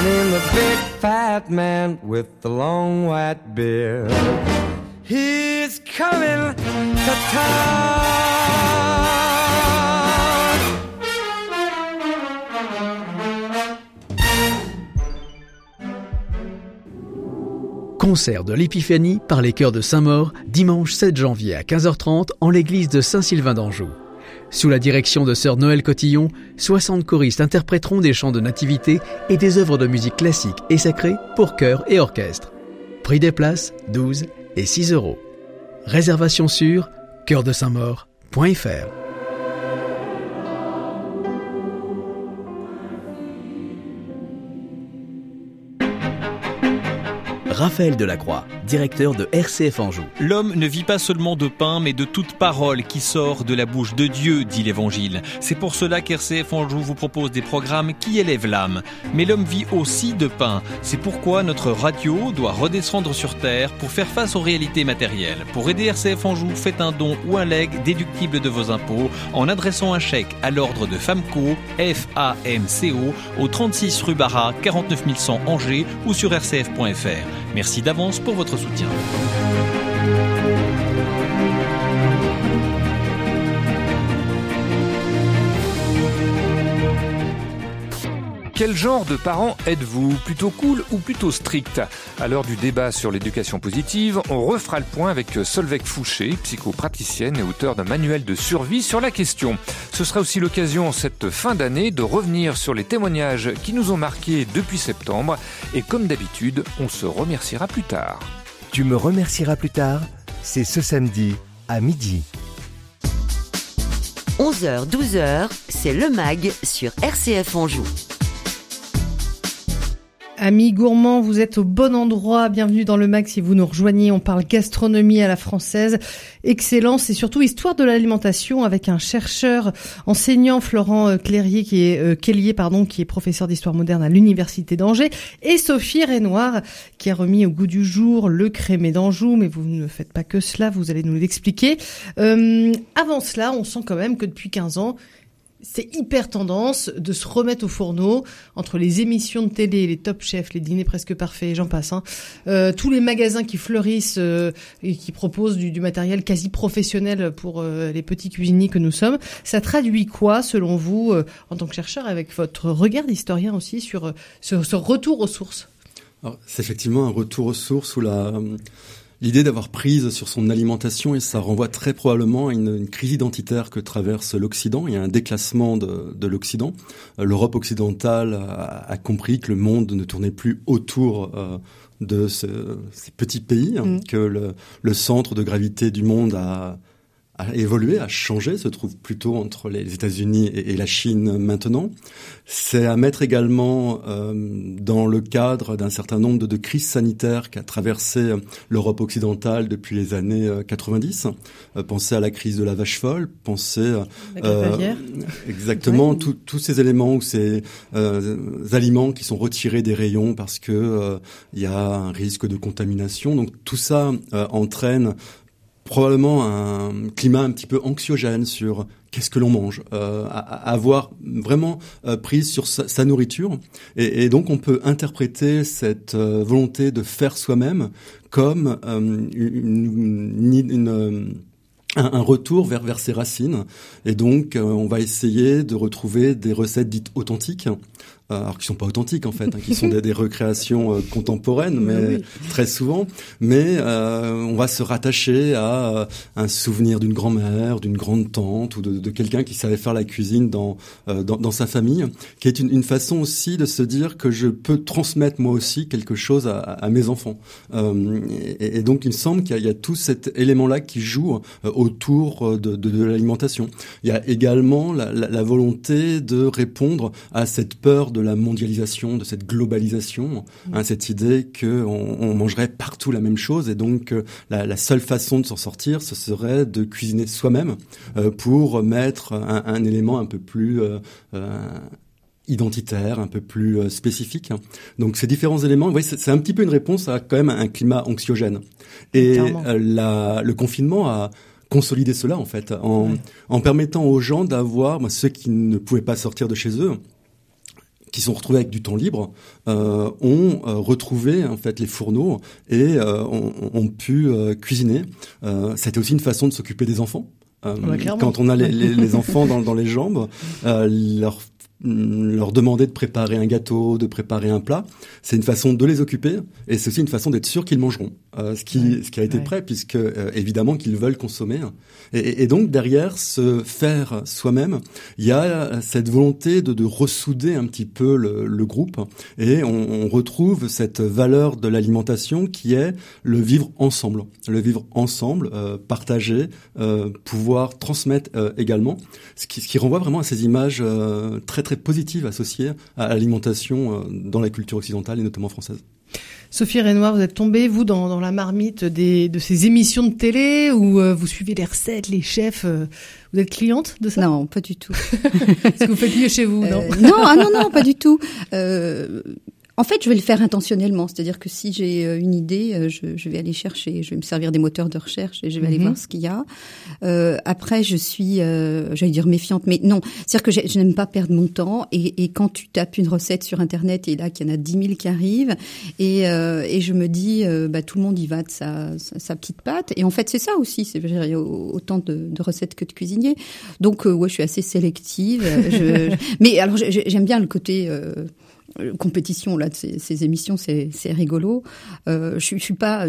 Speaker 6: The big fat man with the long white beard. He's coming to.
Speaker 7: Concert de l'Épiphanie par les chœurs de Saint-Maur, dimanche 7 janvier à 15h30 en l'église de Saint-Sylvain d'Anjou. Sous la direction de sœur Noël Cotillon, 60 choristes interpréteront des chants de nativité et des œuvres de musique classique et sacrée pour chœur et orchestre. Prix des places 12 et 6 euros. Réservation sur chœurdesaintmaur.fr. Raphaël Delacroix, directeur de RCF Anjou.
Speaker 8: L'homme ne vit pas seulement de pain, mais de toute parole qui sort de la bouche de Dieu, dit l'Évangile. C'est pour cela qu'RCF Anjou vous propose des programmes qui élèvent l'âme. Mais l'homme vit aussi de pain. C'est pourquoi notre radio doit redescendre sur Terre pour faire face aux réalités matérielles. Pour aider RCF Anjou, faites un don ou un leg déductible de vos impôts en adressant un chèque à l'ordre de FAMCO, F-A-M-C-O, au 36 rue Barra, 49 100 Angers ou sur rcf.fr. Merci d'avance pour votre soutien.
Speaker 9: Quel genre de parents êtes-vous Plutôt cool ou plutôt strict À l'heure du débat sur l'éducation positive, on refera le point avec Solveig Fouché, psychopraticienne et auteur d'un manuel de survie sur la question. Ce sera aussi l'occasion cette fin d'année de revenir sur les témoignages qui nous ont marqués depuis septembre et comme d'habitude, on se remerciera plus tard.
Speaker 10: Tu me remercieras plus tard, c'est ce samedi à midi.
Speaker 4: 11h, 12h, c'est le MAG sur RCF Anjou.
Speaker 3: Amis gourmands, vous êtes au bon endroit. Bienvenue dans le MAG si vous nous rejoignez. On parle gastronomie à la française, excellence et surtout histoire de l'alimentation avec un chercheur enseignant Florent euh, Clérier qui est euh, pardon qui est professeur d'histoire moderne à l'université d'Angers et Sophie Renoir qui a remis au goût du jour le crémé d'Anjou. Mais vous ne faites pas que cela, vous allez nous l'expliquer. Euh, avant cela, on sent quand même que depuis 15 ans c'est hyper tendance de se remettre au fourneau entre les émissions de télé, les top chefs, les dîners presque parfaits, j'en passe. Hein. Euh, tous les magasins qui fleurissent euh, et qui proposent du, matériel quasi professionnel pour euh, les petits cuisiniers que nous sommes. Ça traduit quoi, selon vous, en tant que chercheur, avec votre regard d'historien aussi, sur, sur ce retour aux sources?
Speaker 5: C'est effectivement un retour aux sources où la l'idée d'avoir prise sur son alimentation et ça renvoie très probablement à une, crise identitaire que traverse l'Occident. Il y a un déclassement de, de l'Occident. Euh, L'Europe occidentale a, compris que le monde ne tournait plus autour euh, de ces petits pays, hein, mm. que le, le, centre de gravité du monde a a évolué, a changé, se trouve plutôt entre les États-Unis et, la Chine maintenant. C'est à mettre également euh, dans le cadre d'un certain nombre de, de crises sanitaires qu'a traversé l'Europe occidentale depuis les années 90. Euh, euh, pensez à la crise de la vache folle, pensez
Speaker 3: euh,
Speaker 5: exactement tous ces éléments ou ces aliments qui sont retirés des rayons parce que il y a un risque de contamination. Donc tout ça entraîne probablement un climat un petit peu anxiogène sur qu'est-ce que l'on mange, euh, avoir vraiment euh, prise sur sa, nourriture. Et, donc on peut interpréter cette euh, volonté de faire soi-même comme euh, une, une, un, retour vers, vers ses racines. Et donc, on va essayer de retrouver des recettes dites authentiques, euh, alors qui sont pas authentiques en fait, hein, qui sont des, des recréations euh, contemporaines, mais très souvent. Mais euh, on va se rattacher à un souvenir d'une grand-mère, d'une grande tante ou de, de quelqu'un qui savait faire la cuisine dans dans, dans, sa famille, qui est une, une, façon aussi de se dire que je peux transmettre moi aussi quelque chose à, à mes enfants. Et, et, donc il me semble qu'il y, y, a tout cet élément-là qui joue autour de, de, de l'alimentation. Il y a également la, la, la volonté de répondre à cette peur de de la mondialisation, de cette globalisation, mm. hein, cette idée que on, mangerait partout la même chose et donc euh, la, seule façon de s'en sortir, ce serait de cuisiner soi-même euh, pour mettre un, élément un peu plus euh, identitaire, un peu plus spécifique. Donc ces différents éléments, c'est un petit peu une réponse à quand même un climat anxiogène. Et le confinement a consolidé cela en fait, en, en permettant aux gens d'avoir, ceux qui ne pouvaient pas sortir de chez eux, qui sont retrouvés avec du temps libre euh, ont euh, retrouvé en fait les fourneaux et euh, ont, ont, pu euh, cuisiner. C'était aussi une façon de s'occuper des enfants. quand on a les, les, les enfants dans, dans, les jambes, leur Mm, leur demander de préparer un gâteau, de préparer un plat, c'est une façon de les occuper et c'est aussi une façon d'être sûr qu'ils mangeront, euh, ce qui ce qui a été prêt puisque euh, évidemment qu'ils veulent consommer. Et, et, donc derrière se faire soi-même, il y a cette volonté de, de ressouder un petit peu le, le groupe et on, on, retrouve cette valeur de l'alimentation qui est le vivre ensemble, le vivre ensemble, euh, partager, euh, pouvoir transmettre euh, également, ce qui, ce qui renvoie vraiment à ces images très, très très positive associée à l'alimentation euh, dans la culture occidentale et notamment française.
Speaker 3: Sophie Renoir, vous êtes tombée, vous, dans, dans la marmite des, de ces émissions de télé où euh, vous suivez les recettes, les chefs. Euh, vous êtes cliente de ça?
Speaker 1: Non, pas du tout.
Speaker 3: Est-ce que vous faites mieux chez vous Non,
Speaker 1: non, ah non, non, pas du tout. En fait, je vais le faire intentionnellement, c'est-à-dire que si j'ai euh, une idée, euh, je, je, vais aller chercher, je vais me servir des moteurs de recherche et je vais aller mhm. voir ce qu'il y a. Euh, après, je suis, euh, j'allais dire méfiante, mais non, c'est-à-dire que je, n'aime pas perdre mon temps. Et, et, quand tu tapes une recette sur Internet et là qu'il y en a 10 000 qui arrivent, et, euh, et je me dis, euh, bah, tout le monde y va de sa, sa, petite pâte. Et en fait, c'est ça aussi, c'est autant de, de, recettes que de cuisiniers. Donc, ouais, je suis assez sélective. je, mais alors, j'aime bien le côté euh, compétition là de ces, émissions, c'est rigolo. Euh, je, je suis pas,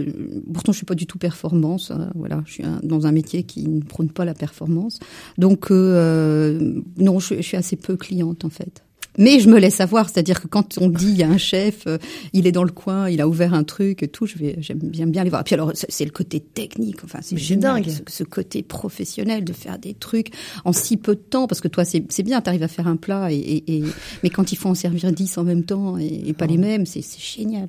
Speaker 1: pourtant je suis pas du tout performance. Hein, voilà, je suis dans un métier qui ne prône pas la performance. Donc euh, non, je suis assez peu cliente en fait. Mais je me laisse savoir, c'est-à-dire que quand on dit il y a un chef, euh, il est dans le coin, il a ouvert un truc et tout, je vais j'aime bien bien les voir. Et puis alors c'est le côté technique, enfin c'est dingue, ce, ce, côté professionnel de faire des trucs en si peu de temps, parce que toi c'est c'est bien, t'arrives à faire un plat et, et, et, mais quand il faut en servir dix en même temps et, et pas les mêmes, c'est génial.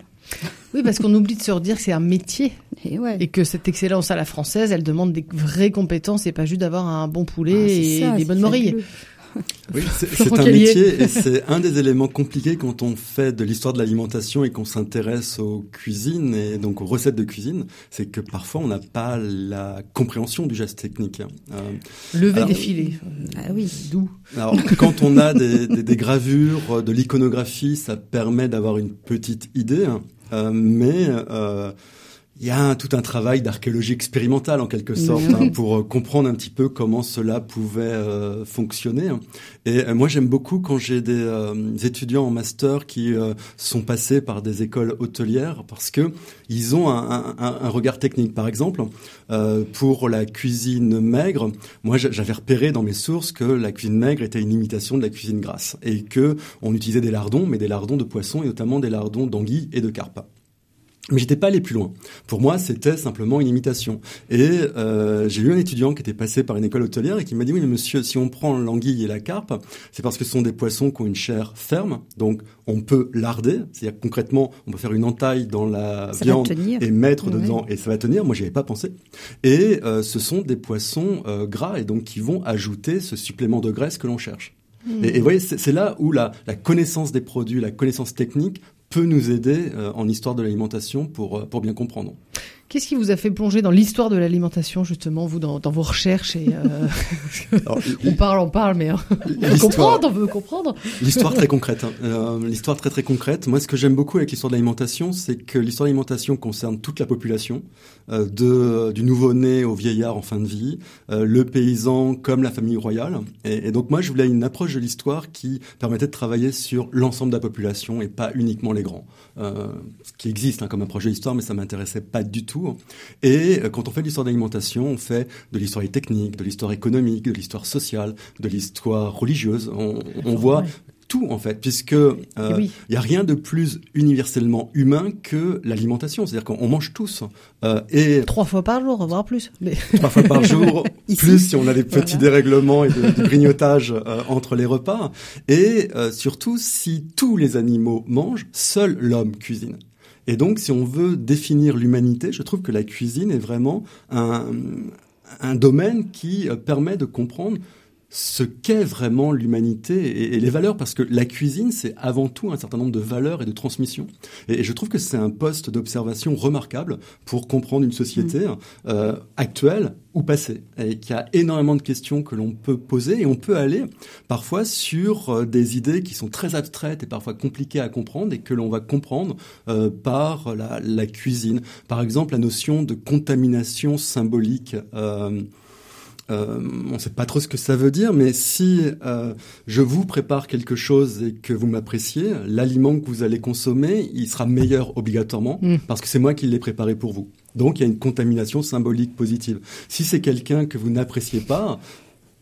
Speaker 3: Oui, parce qu'on oublie de se redire que c'est un métier
Speaker 1: et, ouais.
Speaker 3: et, que cette excellence à la française, elle demande des vraies compétences et pas juste d'avoir un bon poulet ah, et des bonnes morilles.
Speaker 5: Oui, c'est un métier et c'est un des éléments compliqués quand on fait de l'histoire de l'alimentation et qu'on s'intéresse aux cuisines et donc aux recettes de cuisine, c'est que parfois on n'a pas la compréhension du geste technique.
Speaker 3: Euh, Lever des filets.
Speaker 1: Ah oui,
Speaker 3: d'où
Speaker 5: Alors quand on a des, des, des gravures, de l'iconographie, ça permet d'avoir une petite idée, hein. euh, mais euh, il y a tout un travail d'archéologie expérimentale en quelque sorte hein, pour euh, comprendre un petit peu comment cela pouvait euh, fonctionner. Et euh, moi j'aime beaucoup quand j'ai des étudiants en master qui sont passés par des écoles hôtelières parce que ils ont un, un, un regard technique. Par exemple, pour la cuisine maigre, moi j'avais repéré dans mes sources que la cuisine maigre était une imitation de la cuisine grasse et que on utilisait des lardons, mais des lardons de poisson et notamment des lardons d'anguilles et de carpe. Mais j'étais pas allé plus loin. Pour moi, c'était simplement une imitation. Et euh, j'ai eu un étudiant qui était passé par une école hôtelière et qui m'a dit oui, mais monsieur, si on prend l'anguille et la carpe, c'est parce que ce sont des poissons qui ont une chair ferme, donc on peut larder. C'est-à-dire concrètement, on peut faire une entaille dans la viande et mettre dedans et ça va tenir. Moi, j'y avais pas pensé. Et euh, ce sont des poissons euh, gras et donc qui vont ajouter ce supplément de graisse que l'on cherche. Et, et, vous voyez, c'est là où la, la, connaissance des produits, la connaissance technique peut nous aider euh, en histoire de l'alimentation pour, euh, pour bien comprendre.
Speaker 3: Qu'est-ce qui vous a fait plonger dans l'histoire de l'alimentation, justement, vous, dans, dans vos recherches et euh... Alors, On parle, on parle, mais on veut comprendre, on veut comprendre.
Speaker 5: L'histoire très concrète. Hein. Euh, l'histoire très très concrète. Moi, ce que j'aime beaucoup avec l'histoire de l'alimentation, c'est que l'histoire de l'alimentation concerne toute la population, euh, de, du nouveau-né au vieillard en fin de vie, euh, le paysan comme la famille royale. Et, et, donc moi, je voulais une approche de l'histoire qui permettait de travailler sur l'ensemble de la population et pas uniquement les grands. Euh, ce qui existe hein, comme approche de l'histoire, mais ça m'intéressait pas du tout et euh, quand on fait de l'histoire d'alimentation, on fait de l'histoire technique, de l'histoire économique, de l'histoire sociale, de l'histoire religieuse. On, on voit tout en fait, puisque euh, il y a rien de plus universellement humain que l'alimentation. C'est-à-dire qu'on mange tous
Speaker 3: euh, et trois fois par jour, voire plus.
Speaker 5: Mais... Trois fois par jour, plus si on a des petits voilà. dérèglements et de, de grignotage euh, entre les repas. Et surtout, si tous les animaux mangent, seul l'homme cuisine. Et donc, si on veut définir l'humanité, je trouve que la cuisine est vraiment un, domaine qui euh, permet de comprendre ce qu'est vraiment l'humanité et, et, les valeurs, parce que la cuisine, c'est avant tout un certain nombre de valeurs et de transmissions. Et, et je trouve que c'est un poste d'observation remarquable pour comprendre une société mmh. euh, actuelle ou passée, et qu'il y a énormément de questions que l'on peut poser, et on peut aller parfois sur euh, des idées qui sont très abstraites et parfois compliquées à comprendre, et que l'on va comprendre euh, par la, la, cuisine. Par exemple, la notion de contamination symbolique. Euh, euh, on ne sait pas trop ce que ça veut dire, mais si euh, je vous prépare quelque chose et que vous m'appréciez, l'aliment que vous allez consommer, il sera meilleur obligatoirement mm. parce que c'est moi qui l'ai préparé pour vous. Donc il y a une contamination symbolique positive. Si c'est quelqu'un que vous n'appréciez pas,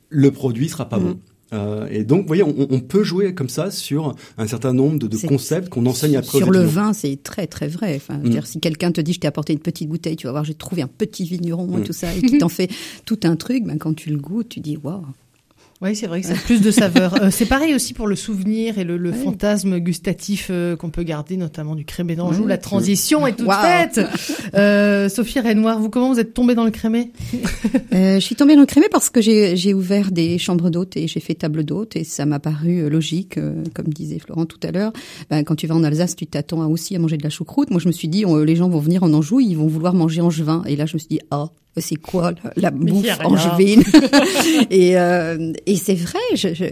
Speaker 5: le produit sera pas mm. bon. Euh, et donc, vous voyez, on, on, peut jouer comme ça sur un certain nombre de, de concepts qu'on enseigne après.
Speaker 1: Sur le vin, c'est très très vrai. Enfin, mm. dire, si quelqu'un te dit, je t'ai apporté une petite bouteille, tu vas voir, j'ai trouvé un petit vigneron et mm. tout ça, et qui t'en fait tout un truc, ben quand tu le goûtes, tu dis, waouh.
Speaker 3: Oui, c'est vrai que ça a plus de saveur. Euh, c'est pareil aussi pour le souvenir et le, le fantasme gustatif euh, qu'on peut garder, notamment du crémé d'Anjou. La transition est toute wow. faite. Euh, Sophie Renoir, vous comment vous êtes tombée dans le crémé?
Speaker 1: Euh, Je suis tombée dans le crémé parce que j'ai ouvert des chambres d'hôtes et j'ai fait table d'hôtes et ça m'a paru euh, logique, euh, comme disait Florent tout à l'heure. Ben, quand tu vas en Alsace, tu t'attends aussi à manger de la choucroute. Moi, je me suis dit, on, les gens vont venir en Anjou, ils vont vouloir manger angevin. Et là, je me suis dit, ah, c'est quoi la, bouffe angevine Et, euh, et c'est vrai, je, je,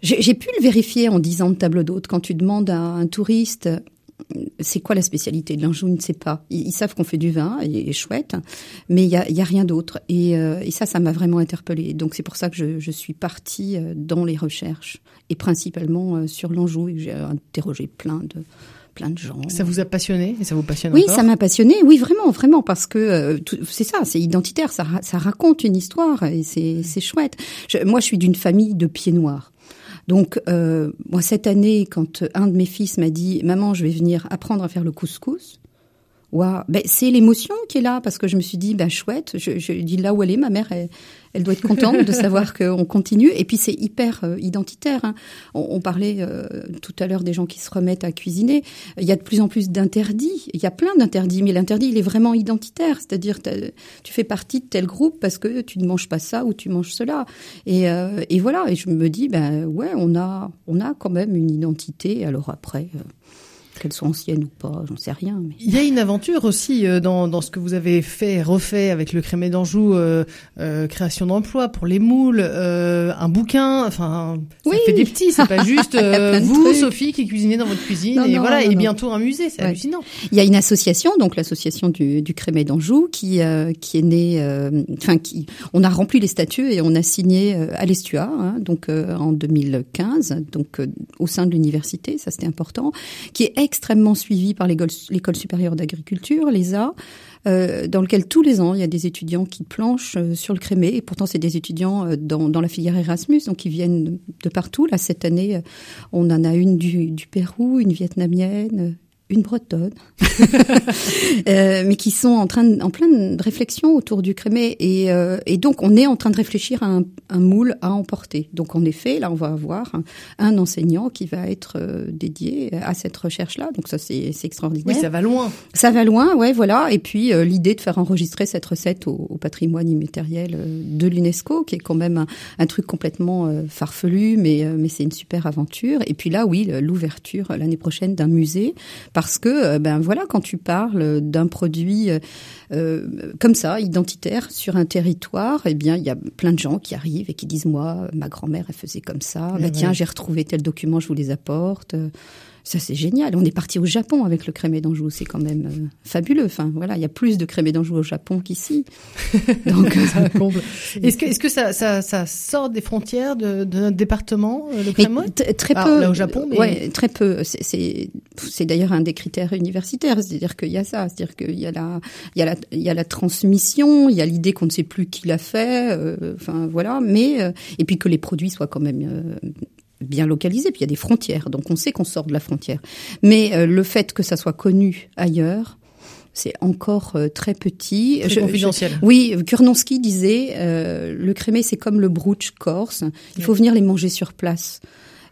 Speaker 1: j'ai pu le vérifier en disant de table d'hôte. Quand tu demandes à un touriste c'est quoi la spécialité de l'Anjou, ils ne sait pas. Ils, ils savent qu'on fait du vin, et, et chouette, mais il y a, y a, rien d'autre. Et, euh, et, ça, ça m'a vraiment interpellée. Donc c'est pour ça que je, je, suis partie euh, dans les recherches, et principalement euh, sur l'Anjou. J'ai interrogé plein de plein de gens.
Speaker 3: Ça vous a passionné et ça vous passionne
Speaker 1: Oui,
Speaker 3: encore
Speaker 1: ça m'a passionné. Oui, vraiment, vraiment, parce que euh, c'est ça, c'est identitaire, ça, ça raconte une histoire et c'est chouette. Je, moi, je suis d'une famille de pieds noirs. Donc, euh, moi, cette année, quand un de mes fils m'a dit, maman, je vais venir apprendre à faire le couscous. Wow. Ben, c'est l'émotion qui est là parce que je me suis dit ben chouette je, je dis là où elle est ma mère elle, elle doit être contente de savoir qu'on continue. Et puis c'est hyper euh, identitaire hein. on, on, parlait euh, tout à l'heure des gens qui se remettent à cuisiner. Il y a de plus en plus d'interdits. Il y a plein d'interdits mais l'interdit il est vraiment identitaire. C'est-à-dire tu fais partie de tel groupe parce que tu ne manges pas ça ou tu manges cela. Et, euh, et voilà. Et je me dis ben ouais on a on a quand même une identité. Alors après euh, qu'elles soient anciennes ou pas, j'en sais rien. Mais...
Speaker 3: Il y a une aventure aussi euh, dans, dans ce que vous avez fait, refait avec le Crémé d'Anjou, euh, euh, création d'emplois pour les moules, euh, un bouquin, enfin, ça oui. fait des petits, c'est pas juste vous, Sophie, qui cuisinez dans votre cuisine, non, et non, voilà, non, et bientôt un musée, c'est ouais. hallucinant.
Speaker 1: Il y a une association, donc l'association du, du Crémé d'Anjou, qui, qui est née, enfin, qui, on a rempli les statuts et on a signé à l'Estua, hein, donc en 2015, donc au sein de l'université, ça c'était important, qui est extrêmement suivi par l'école supérieure d'agriculture, l'ESA, euh, dans lequel tous les ans, il y a des étudiants qui planchent euh, sur le crémé. Et pourtant, c'est des étudiants euh, dans, dans, la filière Erasmus, donc ils viennent de partout. Là, cette année, on en a une du, du Pérou, une vietnamienne, une bretonne, euh, mais qui sont en train de, en pleine réflexion autour du crémé et, euh, et, donc on est en train de réfléchir à un, un, moule à emporter. Donc en effet, là on va avoir un, un enseignant qui va être euh, dédié à cette recherche-là. Donc ça c'est extraordinaire.
Speaker 3: Oui, ça va loin.
Speaker 1: Ça va loin, ouais, voilà. Et puis l'idée de faire enregistrer cette recette au, au patrimoine immatériel de l'UNESCO, qui est quand même un, un truc complètement farfelu, mais mais c'est une super aventure. Et puis là, oui, l'ouverture l'année prochaine d'un musée parce que ben voilà quand tu parles d'un produit euh, comme ça identitaire sur un territoire eh bien il y a plein de gens qui arrivent et qui disent moi ma grand-mère elle faisait comme ça. Bah, tiens j'ai retrouvé tel document je vous les apporte ça, c'est génial. On est parti au Japon avec le crémé d'Anjou. C'est quand même euh, fabuleux. Enfin, voilà, il y a plus de crémé d'Anjou au Japon qu'ici.
Speaker 3: Donc, euh, est-ce que, est-ce que ça, ça, ça, sort des frontières de, de notre département, euh, le crémé
Speaker 1: Très
Speaker 3: ah,
Speaker 1: peu.
Speaker 3: Là, au Japon, mais...
Speaker 1: Ouais, très peu. C'est, c'est d'ailleurs un des critères universitaires. C'est-à-dire qu'il y a ça. C'est-à-dire qu'il y a la, il y a la, il y a la transmission. Il y a l'idée qu'on ne sait plus qui l'a fait. Euh, enfin, voilà. Mais, euh, et puis que les produits soient quand même euh, bien localisé, puis il y a des frontières, donc on sait qu'on sort de la frontière. Mais euh, le fait que ça soit connu ailleurs, c'est encore euh, très petit.
Speaker 3: Très je, confidentiel.
Speaker 1: Je, oui, Kurnonski disait, euh, le crémé c'est comme le brooch corse, il faut venir les manger sur place.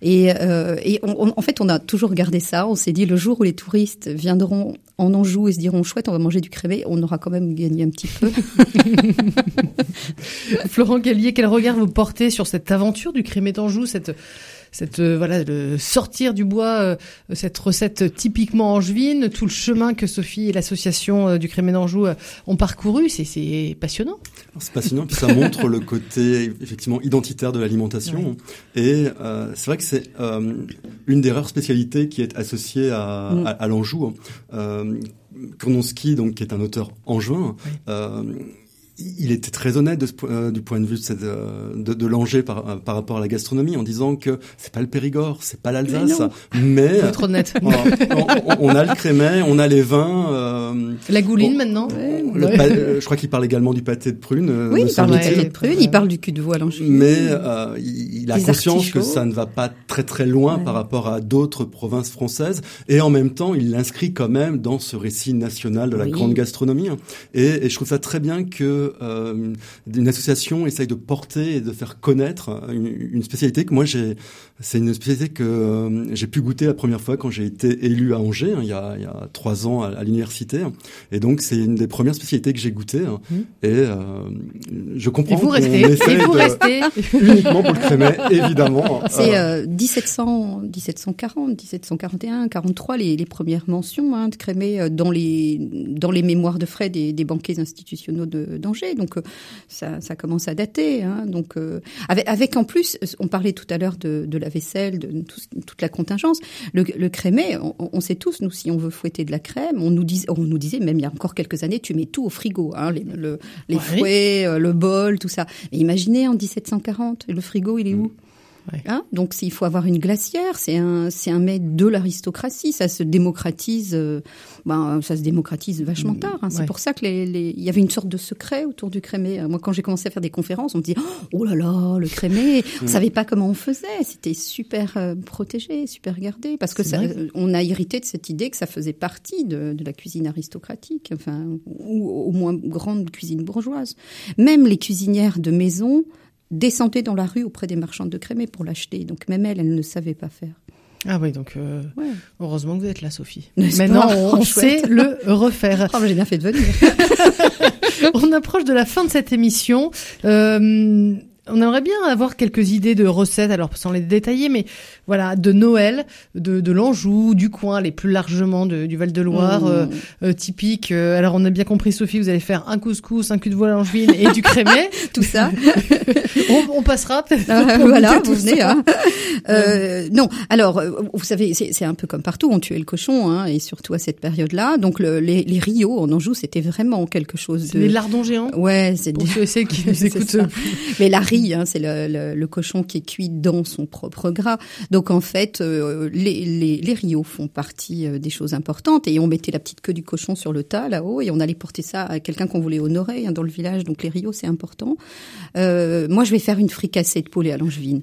Speaker 1: Et, euh, et on- on- en fait, on a toujours gardé ça. On s'est dit le jour où les touristes viendront en Anjou et se diront chouette, on va manger du crémet, on aura quand même gagné un petit peu.
Speaker 3: Florent Gallier, quel regard vous portez sur cette aventure du crémé d'Anjou, cette cette euh, voilà le sortir du bois, euh, cette recette typiquement angevine, tout le chemin que Sophie et l'association euh, du crémé d'Anjou ont parcouru, c'est c'est passionnant.
Speaker 5: C'est passionnant, puis ça montre le côté effectivement identitaire de l'alimentation. Et euh, c'est vrai que c'est euh, une des rares spécialités qui est associée à,
Speaker 1: Mm.
Speaker 5: à, à l'Anjou. Euh, Kornonski, donc qui est un auteur angevin, euh, il était très honnête de ce euh, du point de vue de, cette, euh, de, de l'Angers par, euh, par rapport à la gastronomie en disant que c'est pas le Périgord, c'est pas l'Alsace, mais,
Speaker 3: Faut être honnête.
Speaker 5: on, on- on a le crémet, on a les vins. euh,
Speaker 3: La gouline maintenant.
Speaker 5: le
Speaker 3: Ouais.
Speaker 5: euh, je crois qu'il parle également du pâté de prune.
Speaker 1: oui, il parle
Speaker 5: semble-t-il.
Speaker 1: pâté de prune, il parle du cul de veau à l'angevine.
Speaker 5: Mais euh, il, il a conscience que ça ne va pas très très loin
Speaker 1: Ouais.
Speaker 5: par rapport à d'autres provinces françaises, et en même temps, il l'inscrit quand même dans ce récit national de la
Speaker 1: Oui.
Speaker 5: grande gastronomie. Et, et je trouve ça très bien que euh, une association essaye de porter et de faire connaître une, une spécialité que moi j'ai. C'est une spécialité que euh, j'ai pu goûter la première fois quand j'ai été élu à Angers, hein, il, y a, il y a trois ans à, à l'université. Et donc c'est une des premières spécialités que j'ai goûtées. hein. Et euh, je comprends.
Speaker 3: Et vous restez. Et vous
Speaker 5: de-
Speaker 3: restez.
Speaker 5: uniquement pour le crémet, évidemment.
Speaker 1: C'est
Speaker 5: Euh,
Speaker 1: euh, 1700, 1740, 1741, 43 les, les premières mentions hein, de Crémé euh, dans les dans les mémoires de frais des, des banquiers institutionnels de- d'Angers. Donc euh, ça, ça commence à dater. Hein, donc euh, avec, avec en plus, on parlait tout à l'heure de, de la vaisselle, de tout toute la contingence. Le, le crémet, on, on sait tous, nous, si on veut fouetter de la crème, on nous disait, on nous disait même il y a encore quelques années, tu mets tout au frigo, hein, les, le, les
Speaker 3: Ouais.
Speaker 1: fouets, euh, le bol, tout ça. Mais imaginez en 1740, le frigo, il est où?
Speaker 3: Ouais.
Speaker 1: Hein Donc s'il faut avoir une glacière, c'est un c'est un mets de l'aristocratie, ça se démocratise, euh, ben ça se démocratise vachement tard. hein. C'est
Speaker 3: ouais.
Speaker 1: pour ça que les, les- il y avait une sorte de secret autour du crémé. Moi quand j'ai commencé à faire des conférences, on me dit oh là là le crémé, on savait pas comment on faisait, c'était super euh, protégé, super gardé parce que ça, euh, on a hérité de cette idée que ça faisait partie de, de la cuisine aristocratique, enfin ou au moins grande cuisine bourgeoise. Même les cuisinières de maison descendaient dans la rue auprès des marchandes de crémé pour l'acheter. Donc même elle, elle ne savait pas faire.
Speaker 3: Ah oui, donc euh,
Speaker 1: Ouais.
Speaker 3: heureusement que vous êtes là, Sophie. Maintenant, on, on sait le refaire.
Speaker 1: Oh, mais j'ai bien fait de venir.
Speaker 3: on approche de la fin de cette émission. Euh, on aimerait bien avoir quelques idées de recettes, alors sans les détailler, mais voilà, de Noël, de, de l'Anjou, du coin, les plus largement de- du Val-de-Loire,
Speaker 1: Mmh.
Speaker 3: euh, euh, typique. Euh, alors on a bien compris, Sophie, vous allez faire un couscous, un cul de à l'angevine et du crémet.
Speaker 1: Tout ça.
Speaker 3: on, on passera peut-être.
Speaker 1: Ah, voilà, vous venez. Hein. Euh, non, alors, euh, vous savez, c'est un peu comme partout, on tuait le cochon, hein, et surtout à cette période-là. Donc, le, les, les rios en Anjou, c'était vraiment quelque chose de...
Speaker 3: les lardons géants.
Speaker 1: Ouais, c'est
Speaker 3: Pour
Speaker 1: des-
Speaker 3: ceux qui nous écoutent.
Speaker 1: Mais la hein, c'est le, cochon qui est cuit dans son propre gras. Donc en fait, euh, les, les, les rios font partie euh, des choses importantes. Et on mettait la petite queue du cochon sur le tas là-haut et on allait porter ça à quelqu'un qu'on voulait honorer hein, dans le village. Donc les rios, c'est important. Euh, moi, je vais faire une fricassée de poulet à l'angevine.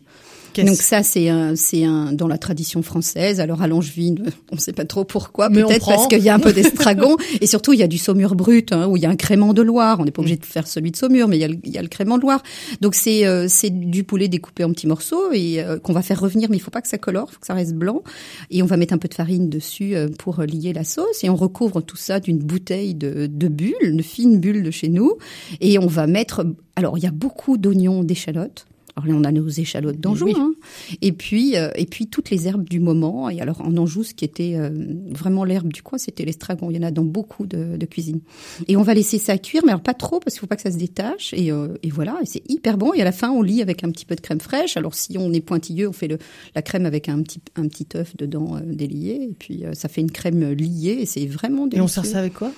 Speaker 1: Donc ça, c'est un, c'est un dans la tradition française. Alors à l'angevine, on ne sait pas trop pourquoi. Peut-être parce qu'il y a un peu d'estragon et surtout il y a du saumur brut hein, ou il y a un crément de Loire. On n'est pas obligé de faire celui de saumur, mais il y a le, il y a le crément de Loire. Donc c'est euh, c'est du poulet découpé en petits morceaux et euh, qu'on va faire revenir, mais il faut pas que ça colore, faut que ça reste blanc. Et on va mettre un peu de farine dessus euh, pour lier la sauce et on recouvre tout ça d'une bouteille de, de bulles, de fines bulles de chez nous. Et on va mettre, alors il y a beaucoup d'oignons, d'échalotes. Alors là, on a nos échalotes d'Anjou,
Speaker 3: Oui.
Speaker 1: hein. et puis euh, et puis toutes les herbes du moment. Et alors en Anjou, ce qui était euh, vraiment l'herbe du coin, c'était l'estragon. Il y en a dans beaucoup de, de cuisines. Et on va laisser ça cuire, mais alors pas trop parce qu'il faut pas que ça se détache. Et, euh, et voilà, et c'est hyper bon. Et à la fin, on lit avec un petit peu de crème fraîche. Alors si on est pointilleux, on fait le, la crème avec un petit un petit œuf dedans euh, délié. Et puis euh, ça fait une crème liée. Et c'est vraiment
Speaker 3: Et
Speaker 1: délicieux.
Speaker 3: on sert ça avec quoi?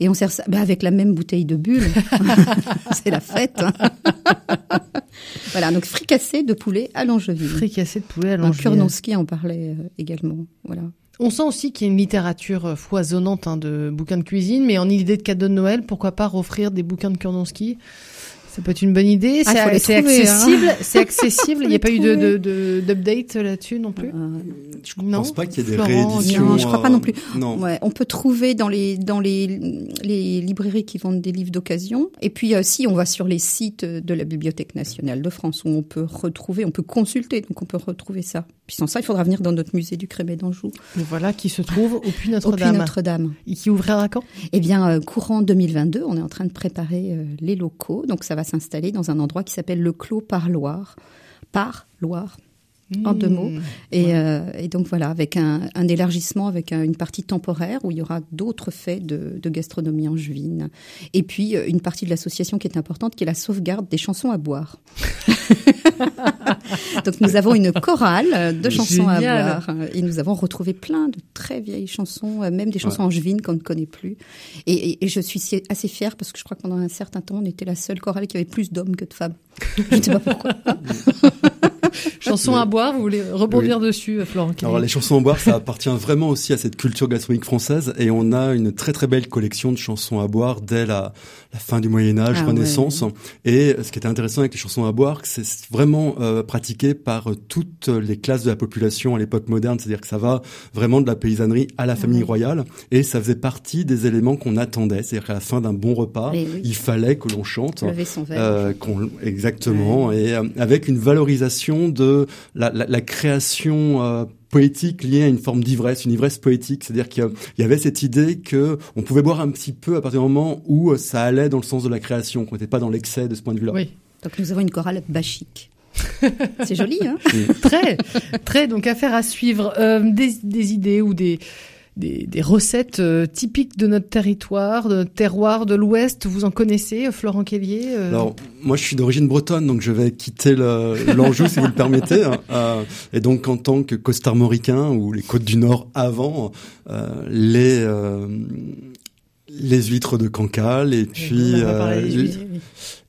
Speaker 1: Et on sert ça bah, avec la même bouteille de bulle. c'est la fête. hein. voilà, donc fricassé de poulet à l'angevine.
Speaker 3: Fricassé de poulet à
Speaker 1: Un
Speaker 3: l'angevine.
Speaker 1: Kurnowski en parlait euh, également. Voilà.
Speaker 3: On sent aussi qu'il y a une littérature euh, foisonnante hein, de bouquins de cuisine, mais en idée de cadeau de Noël, pourquoi pas offrir des bouquins de Kurnonski Ça peut être une bonne idée.
Speaker 1: Ah,
Speaker 3: C'est
Speaker 1: hein.
Speaker 3: accessible. C'est accessible. Il n'y a pas eu de
Speaker 1: trouver.
Speaker 3: de- de- d'update là-dessus non plus?
Speaker 1: Euh,
Speaker 5: Je
Speaker 3: Non,
Speaker 5: pense pas qu'il y ait des rééditions.
Speaker 1: non, je crois pas non plus.
Speaker 5: euh, Non.
Speaker 1: Ouais, on peut trouver dans les dans les les librairies qui vendent des livres d'occasion. Et puis euh, si on va sur les sites de la Bibliothèque nationale de France où on peut retrouver, on peut consulter, donc on peut retrouver ça. Puis sans ça, il faudra venir dans notre musée du Crémet d'Anjou.
Speaker 3: Voilà, qui se trouve au Puy
Speaker 1: Au
Speaker 3: Notre-Dame.
Speaker 1: Notre-Dame.
Speaker 3: Et qui ouvrira quand?
Speaker 1: Eh bien, euh, courant 2022, on est en train de préparer euh, les locaux. Donc, ça va s'installer dans un endroit qui s'appelle le Clos par Loire. Par Loire. En deux mots. Et, euh, et donc voilà, avec un, un élargissement, avec un- une partie temporaire où il y aura d'autres faits de, de gastronomie angevine. Et puis euh, une partie de l'association qui est importante, qui est la sauvegarde des chansons à boire. donc nous avons une chorale de chansons
Speaker 3: Génial.
Speaker 1: à boire et nous avons retrouvé plein de très vieilles chansons, euh, même des chansons angevines qu'on ne connaît plus. Et, et- et je suis assez fière parce que je crois que pendant un certain temps, on était la seule chorale qui avait plus d'hommes que de femmes. Je ne sais pas pourquoi.
Speaker 3: Chanson à boire, vous voulez rebondir dessus, euh, Florent
Speaker 5: Alors les chansons à boire, ça appartient vraiment aussi à cette culture gastronomique française. Et on a une très très belle collection de chansons à boire dès la, la fin du Moyen Âge,
Speaker 1: Ah
Speaker 5: Renaissance. Et ce qui était intéressant avec les chansons à boire, c'est vraiment euh, pratiqué par euh, toutes les classes de la population à l'époque moderne, c'est-à-dire que ça va vraiment de la paysannerie à la famille
Speaker 1: oui.
Speaker 5: royale et ça faisait partie des éléments qu'on attendait, c'est-à-dire qu'à la fin d'un bon repas,
Speaker 1: Oui, oui.
Speaker 5: il fallait que l'on chante.
Speaker 1: Lever son verre.
Speaker 5: Euh, qu'on- exactement, et euh, avec une valorisation de la, la, la création euh, poétique liée à une forme d'ivresse, une ivresse poétique, c'est-à-dire qu'il y avait cette idée que on pouvait boire un petit peu à partir du moment où euh, ça allait dans le sens de la création, qu'on n'était pas dans l'excès de ce point de vue-là.
Speaker 3: Oui,
Speaker 1: Donc nous avons une chorale bachique. C'est joli, hein
Speaker 3: très, très. Donc affaire à suivre. Euh, des, des idées ou des des, des recettes euh, typiques de notre territoire, de notre terroir de l'Ouest. Vous en connaissez, euh, Florent Kellier euh,
Speaker 5: Alors, moi, je suis d'origine bretonne, donc je vais quitter l'Anjou, si vous le permettez. hein. Euh, et donc, en tant que costarmoricain ou les Côtes du Nord avant, euh, les euh, les huîtres de Cancale et puis euh,
Speaker 3: huîtres, oui.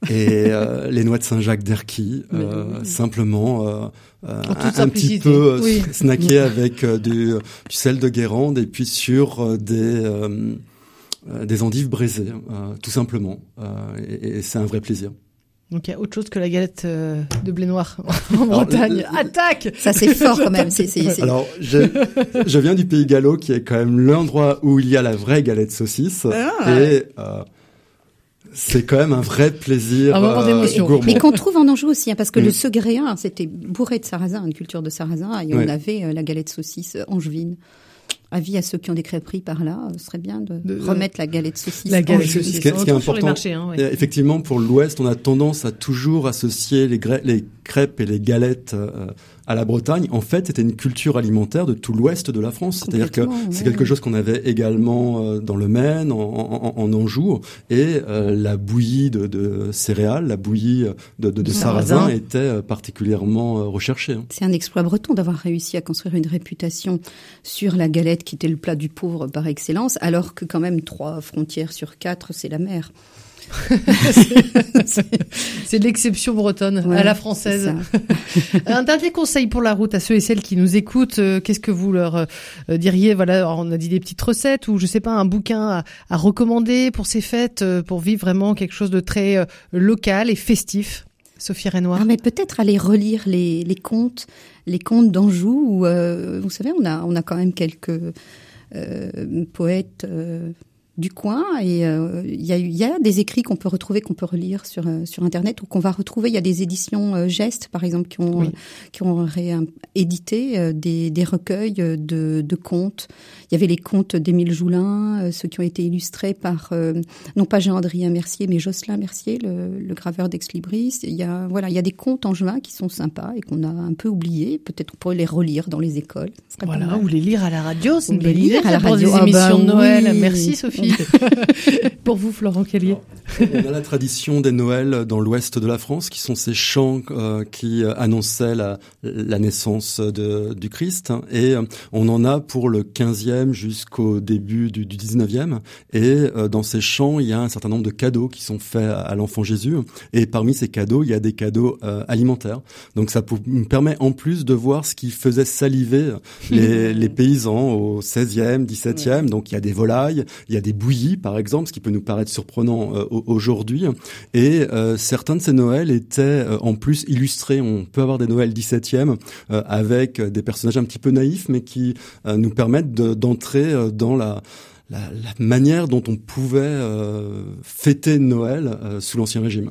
Speaker 5: et euh, les noix de Saint-Jacques d'Erquy, euh,
Speaker 3: oui.
Speaker 5: simplement un, un petit peu
Speaker 3: Oui.
Speaker 5: snacké avec du, du sel de Guérande et puis sur des des endives braisées, euh, tout simplement. Euh, et et c'est un vrai plaisir.
Speaker 3: Donc il y a autre chose que la galette euh, de blé noir en Bretagne.
Speaker 5: le-
Speaker 3: Attaque
Speaker 1: Ça, c'est fort quand même. C'est, c'est,
Speaker 5: Alors, je, je viens du Pays Gallo, qui est quand même l'endroit où il y a la vraie galette saucisse.
Speaker 1: Ah.
Speaker 5: et euh, c'est quand même un vrai plaisir
Speaker 3: Un moment
Speaker 5: euh,
Speaker 3: d'émotion.
Speaker 1: Mais qu'on trouve en Anjou aussi, hein, parce que
Speaker 5: Mm.
Speaker 1: le Segréen, c'était bourré de sarrasin, une culture de sarrasin, et on avait euh, la galette saucisse euh, angevine. Avis à ceux qui ont des crêperies par là, euh, ce serait bien de,
Speaker 3: De-
Speaker 1: remettre la galette saucisse.
Speaker 3: La galette saucisse.
Speaker 5: Ce qui est, ce qui important,
Speaker 3: marchés, hein, ouais.
Speaker 5: euh, effectivement, pour l'Ouest, on a tendance à toujours associer les, les crêpes et les galettes euh, à la Bretagne. En fait, c'était une culture alimentaire de tout l'Ouest de la France. C'est-à-dire que c'est quelque chose qu'on avait également euh, dans le Maine, en, en, en Anjou, et euh, la bouillie de, de céréales, la bouillie de, de, de
Speaker 3: Sarrasin.
Speaker 5: sarrasin était particulièrement recherchée. hein.
Speaker 1: C'est un exploit breton d'avoir réussi à construire une réputation sur la galette qui était le plat du pauvre par excellence, alors que quand même trois frontières sur quatre, c'est la mer.
Speaker 3: C'est l'exception bretonne
Speaker 1: Ouais,
Speaker 3: à la française.
Speaker 1: ça.
Speaker 3: Un dernier conseil pour la route à ceux et celles qui nous écoutent. euh, Qu'est-ce que vous leur euh, diriez? Voilà, on a dit des petites recettes ou je sais pas un bouquin à, à recommander pour ces fêtes, euh, pour vivre vraiment quelque chose de très local et festif? Sophie Renoir.
Speaker 1: Ah, mais peut-être aller relire les, les contes, les contes d'Anjou, où, vous savez, on a, on a quand même quelques poètes du coin, et euh, il y, a, y des écrits qu'on peut retrouver, qu'on peut relire sur, euh, sur Internet, ou qu'on va retrouver. Il y a des éditions euh, Gestes, par exemple, qui ont,
Speaker 3: Oui.
Speaker 1: qui ont réédité des, des recueils de, de contes. Il y avait les contes d'Émile Joulin, ceux qui ont été illustrés par, euh, non pas Jean-Adrien Mercier, mais Jocelyn Mercier, le, le graveur d'Ex-Libris. Il y a, voilà, il y a des contes en juin qui sont sympas et qu'on a un peu oubliés. Peut-être qu'on pourrait les relire dans les écoles.
Speaker 3: Voilà, ou les lire à la radio, c'est une bonne idée
Speaker 1: lire à la
Speaker 3: pour
Speaker 1: radio.
Speaker 3: des
Speaker 1: Ah
Speaker 3: émissions
Speaker 1: bah
Speaker 3: de Noël.
Speaker 1: oui.
Speaker 3: Merci Sophie. pour vous, Florent Kellier.
Speaker 5: On a la tradition des Noëls dans l'ouest de la France, qui sont ces chants euh, qui euh, annonçaient la, la naissance de, du Christ. Et euh, on en a pour le 15e jusqu'au début du, du 19e. Et euh, dans ces chants, il y a un certain nombre de cadeaux qui sont faits à, à l'enfant Jésus. Et parmi ces cadeaux, il y a des cadeaux euh, alimentaires. Donc ça me permet en plus de voir ce qui faisait saliver les, les paysans au 16e, 17e. Donc il y a des volailles, il y a des bouillies par exemple, ce qui peut nous paraître surprenant euh, au- aujourd'hui. Et euh, certains de ces Noëls étaient euh, en plus illustrés. On peut avoir des Noëls 17e euh, avec des personnages un petit peu naïfs, mais qui nous permettent de- d'entrer dans la, manière dont on pouvait fêter Noël sous l'Ancien Régime.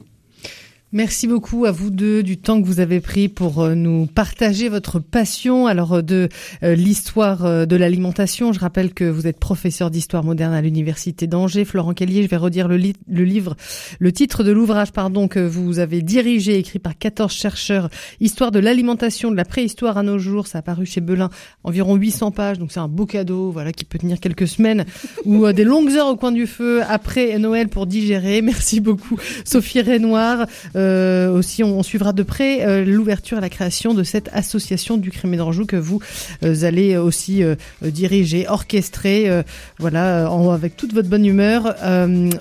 Speaker 3: Merci beaucoup à vous deux du temps que vous avez pris pour euh, nous partager votre passion alors euh, de euh, l'histoire de l'alimentation. Je rappelle que vous êtes professeur d'histoire moderne à l'université d'Angers. Florent Kellier, je vais redire le, le livre, le titre de l'ouvrage pardon que vous avez dirigé, écrit par 14 chercheurs, Histoire de l'alimentation de la préhistoire à nos jours. Ça a paru chez Belin, environ 800 pages, donc c'est un beau cadeau, voilà, qui peut tenir quelques semaines ou des longues heures au coin du feu après Noël pour digérer. Merci beaucoup, Sophie Renoir. Euh, aussi, on, suivra de près euh, l'ouverture et la création de cette association du crime d'Anjou que vous euh, allez aussi diriger, orchestrer, voilà, avec toute votre bonne humeur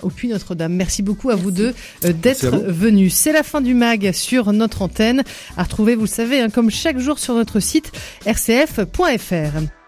Speaker 3: au Puy Notre-Dame. Merci beaucoup à vous deux d'être venus. C'est la fin du mag sur notre antenne. À retrouver, vous le savez, hein, comme chaque jour sur notre site rcf.fr.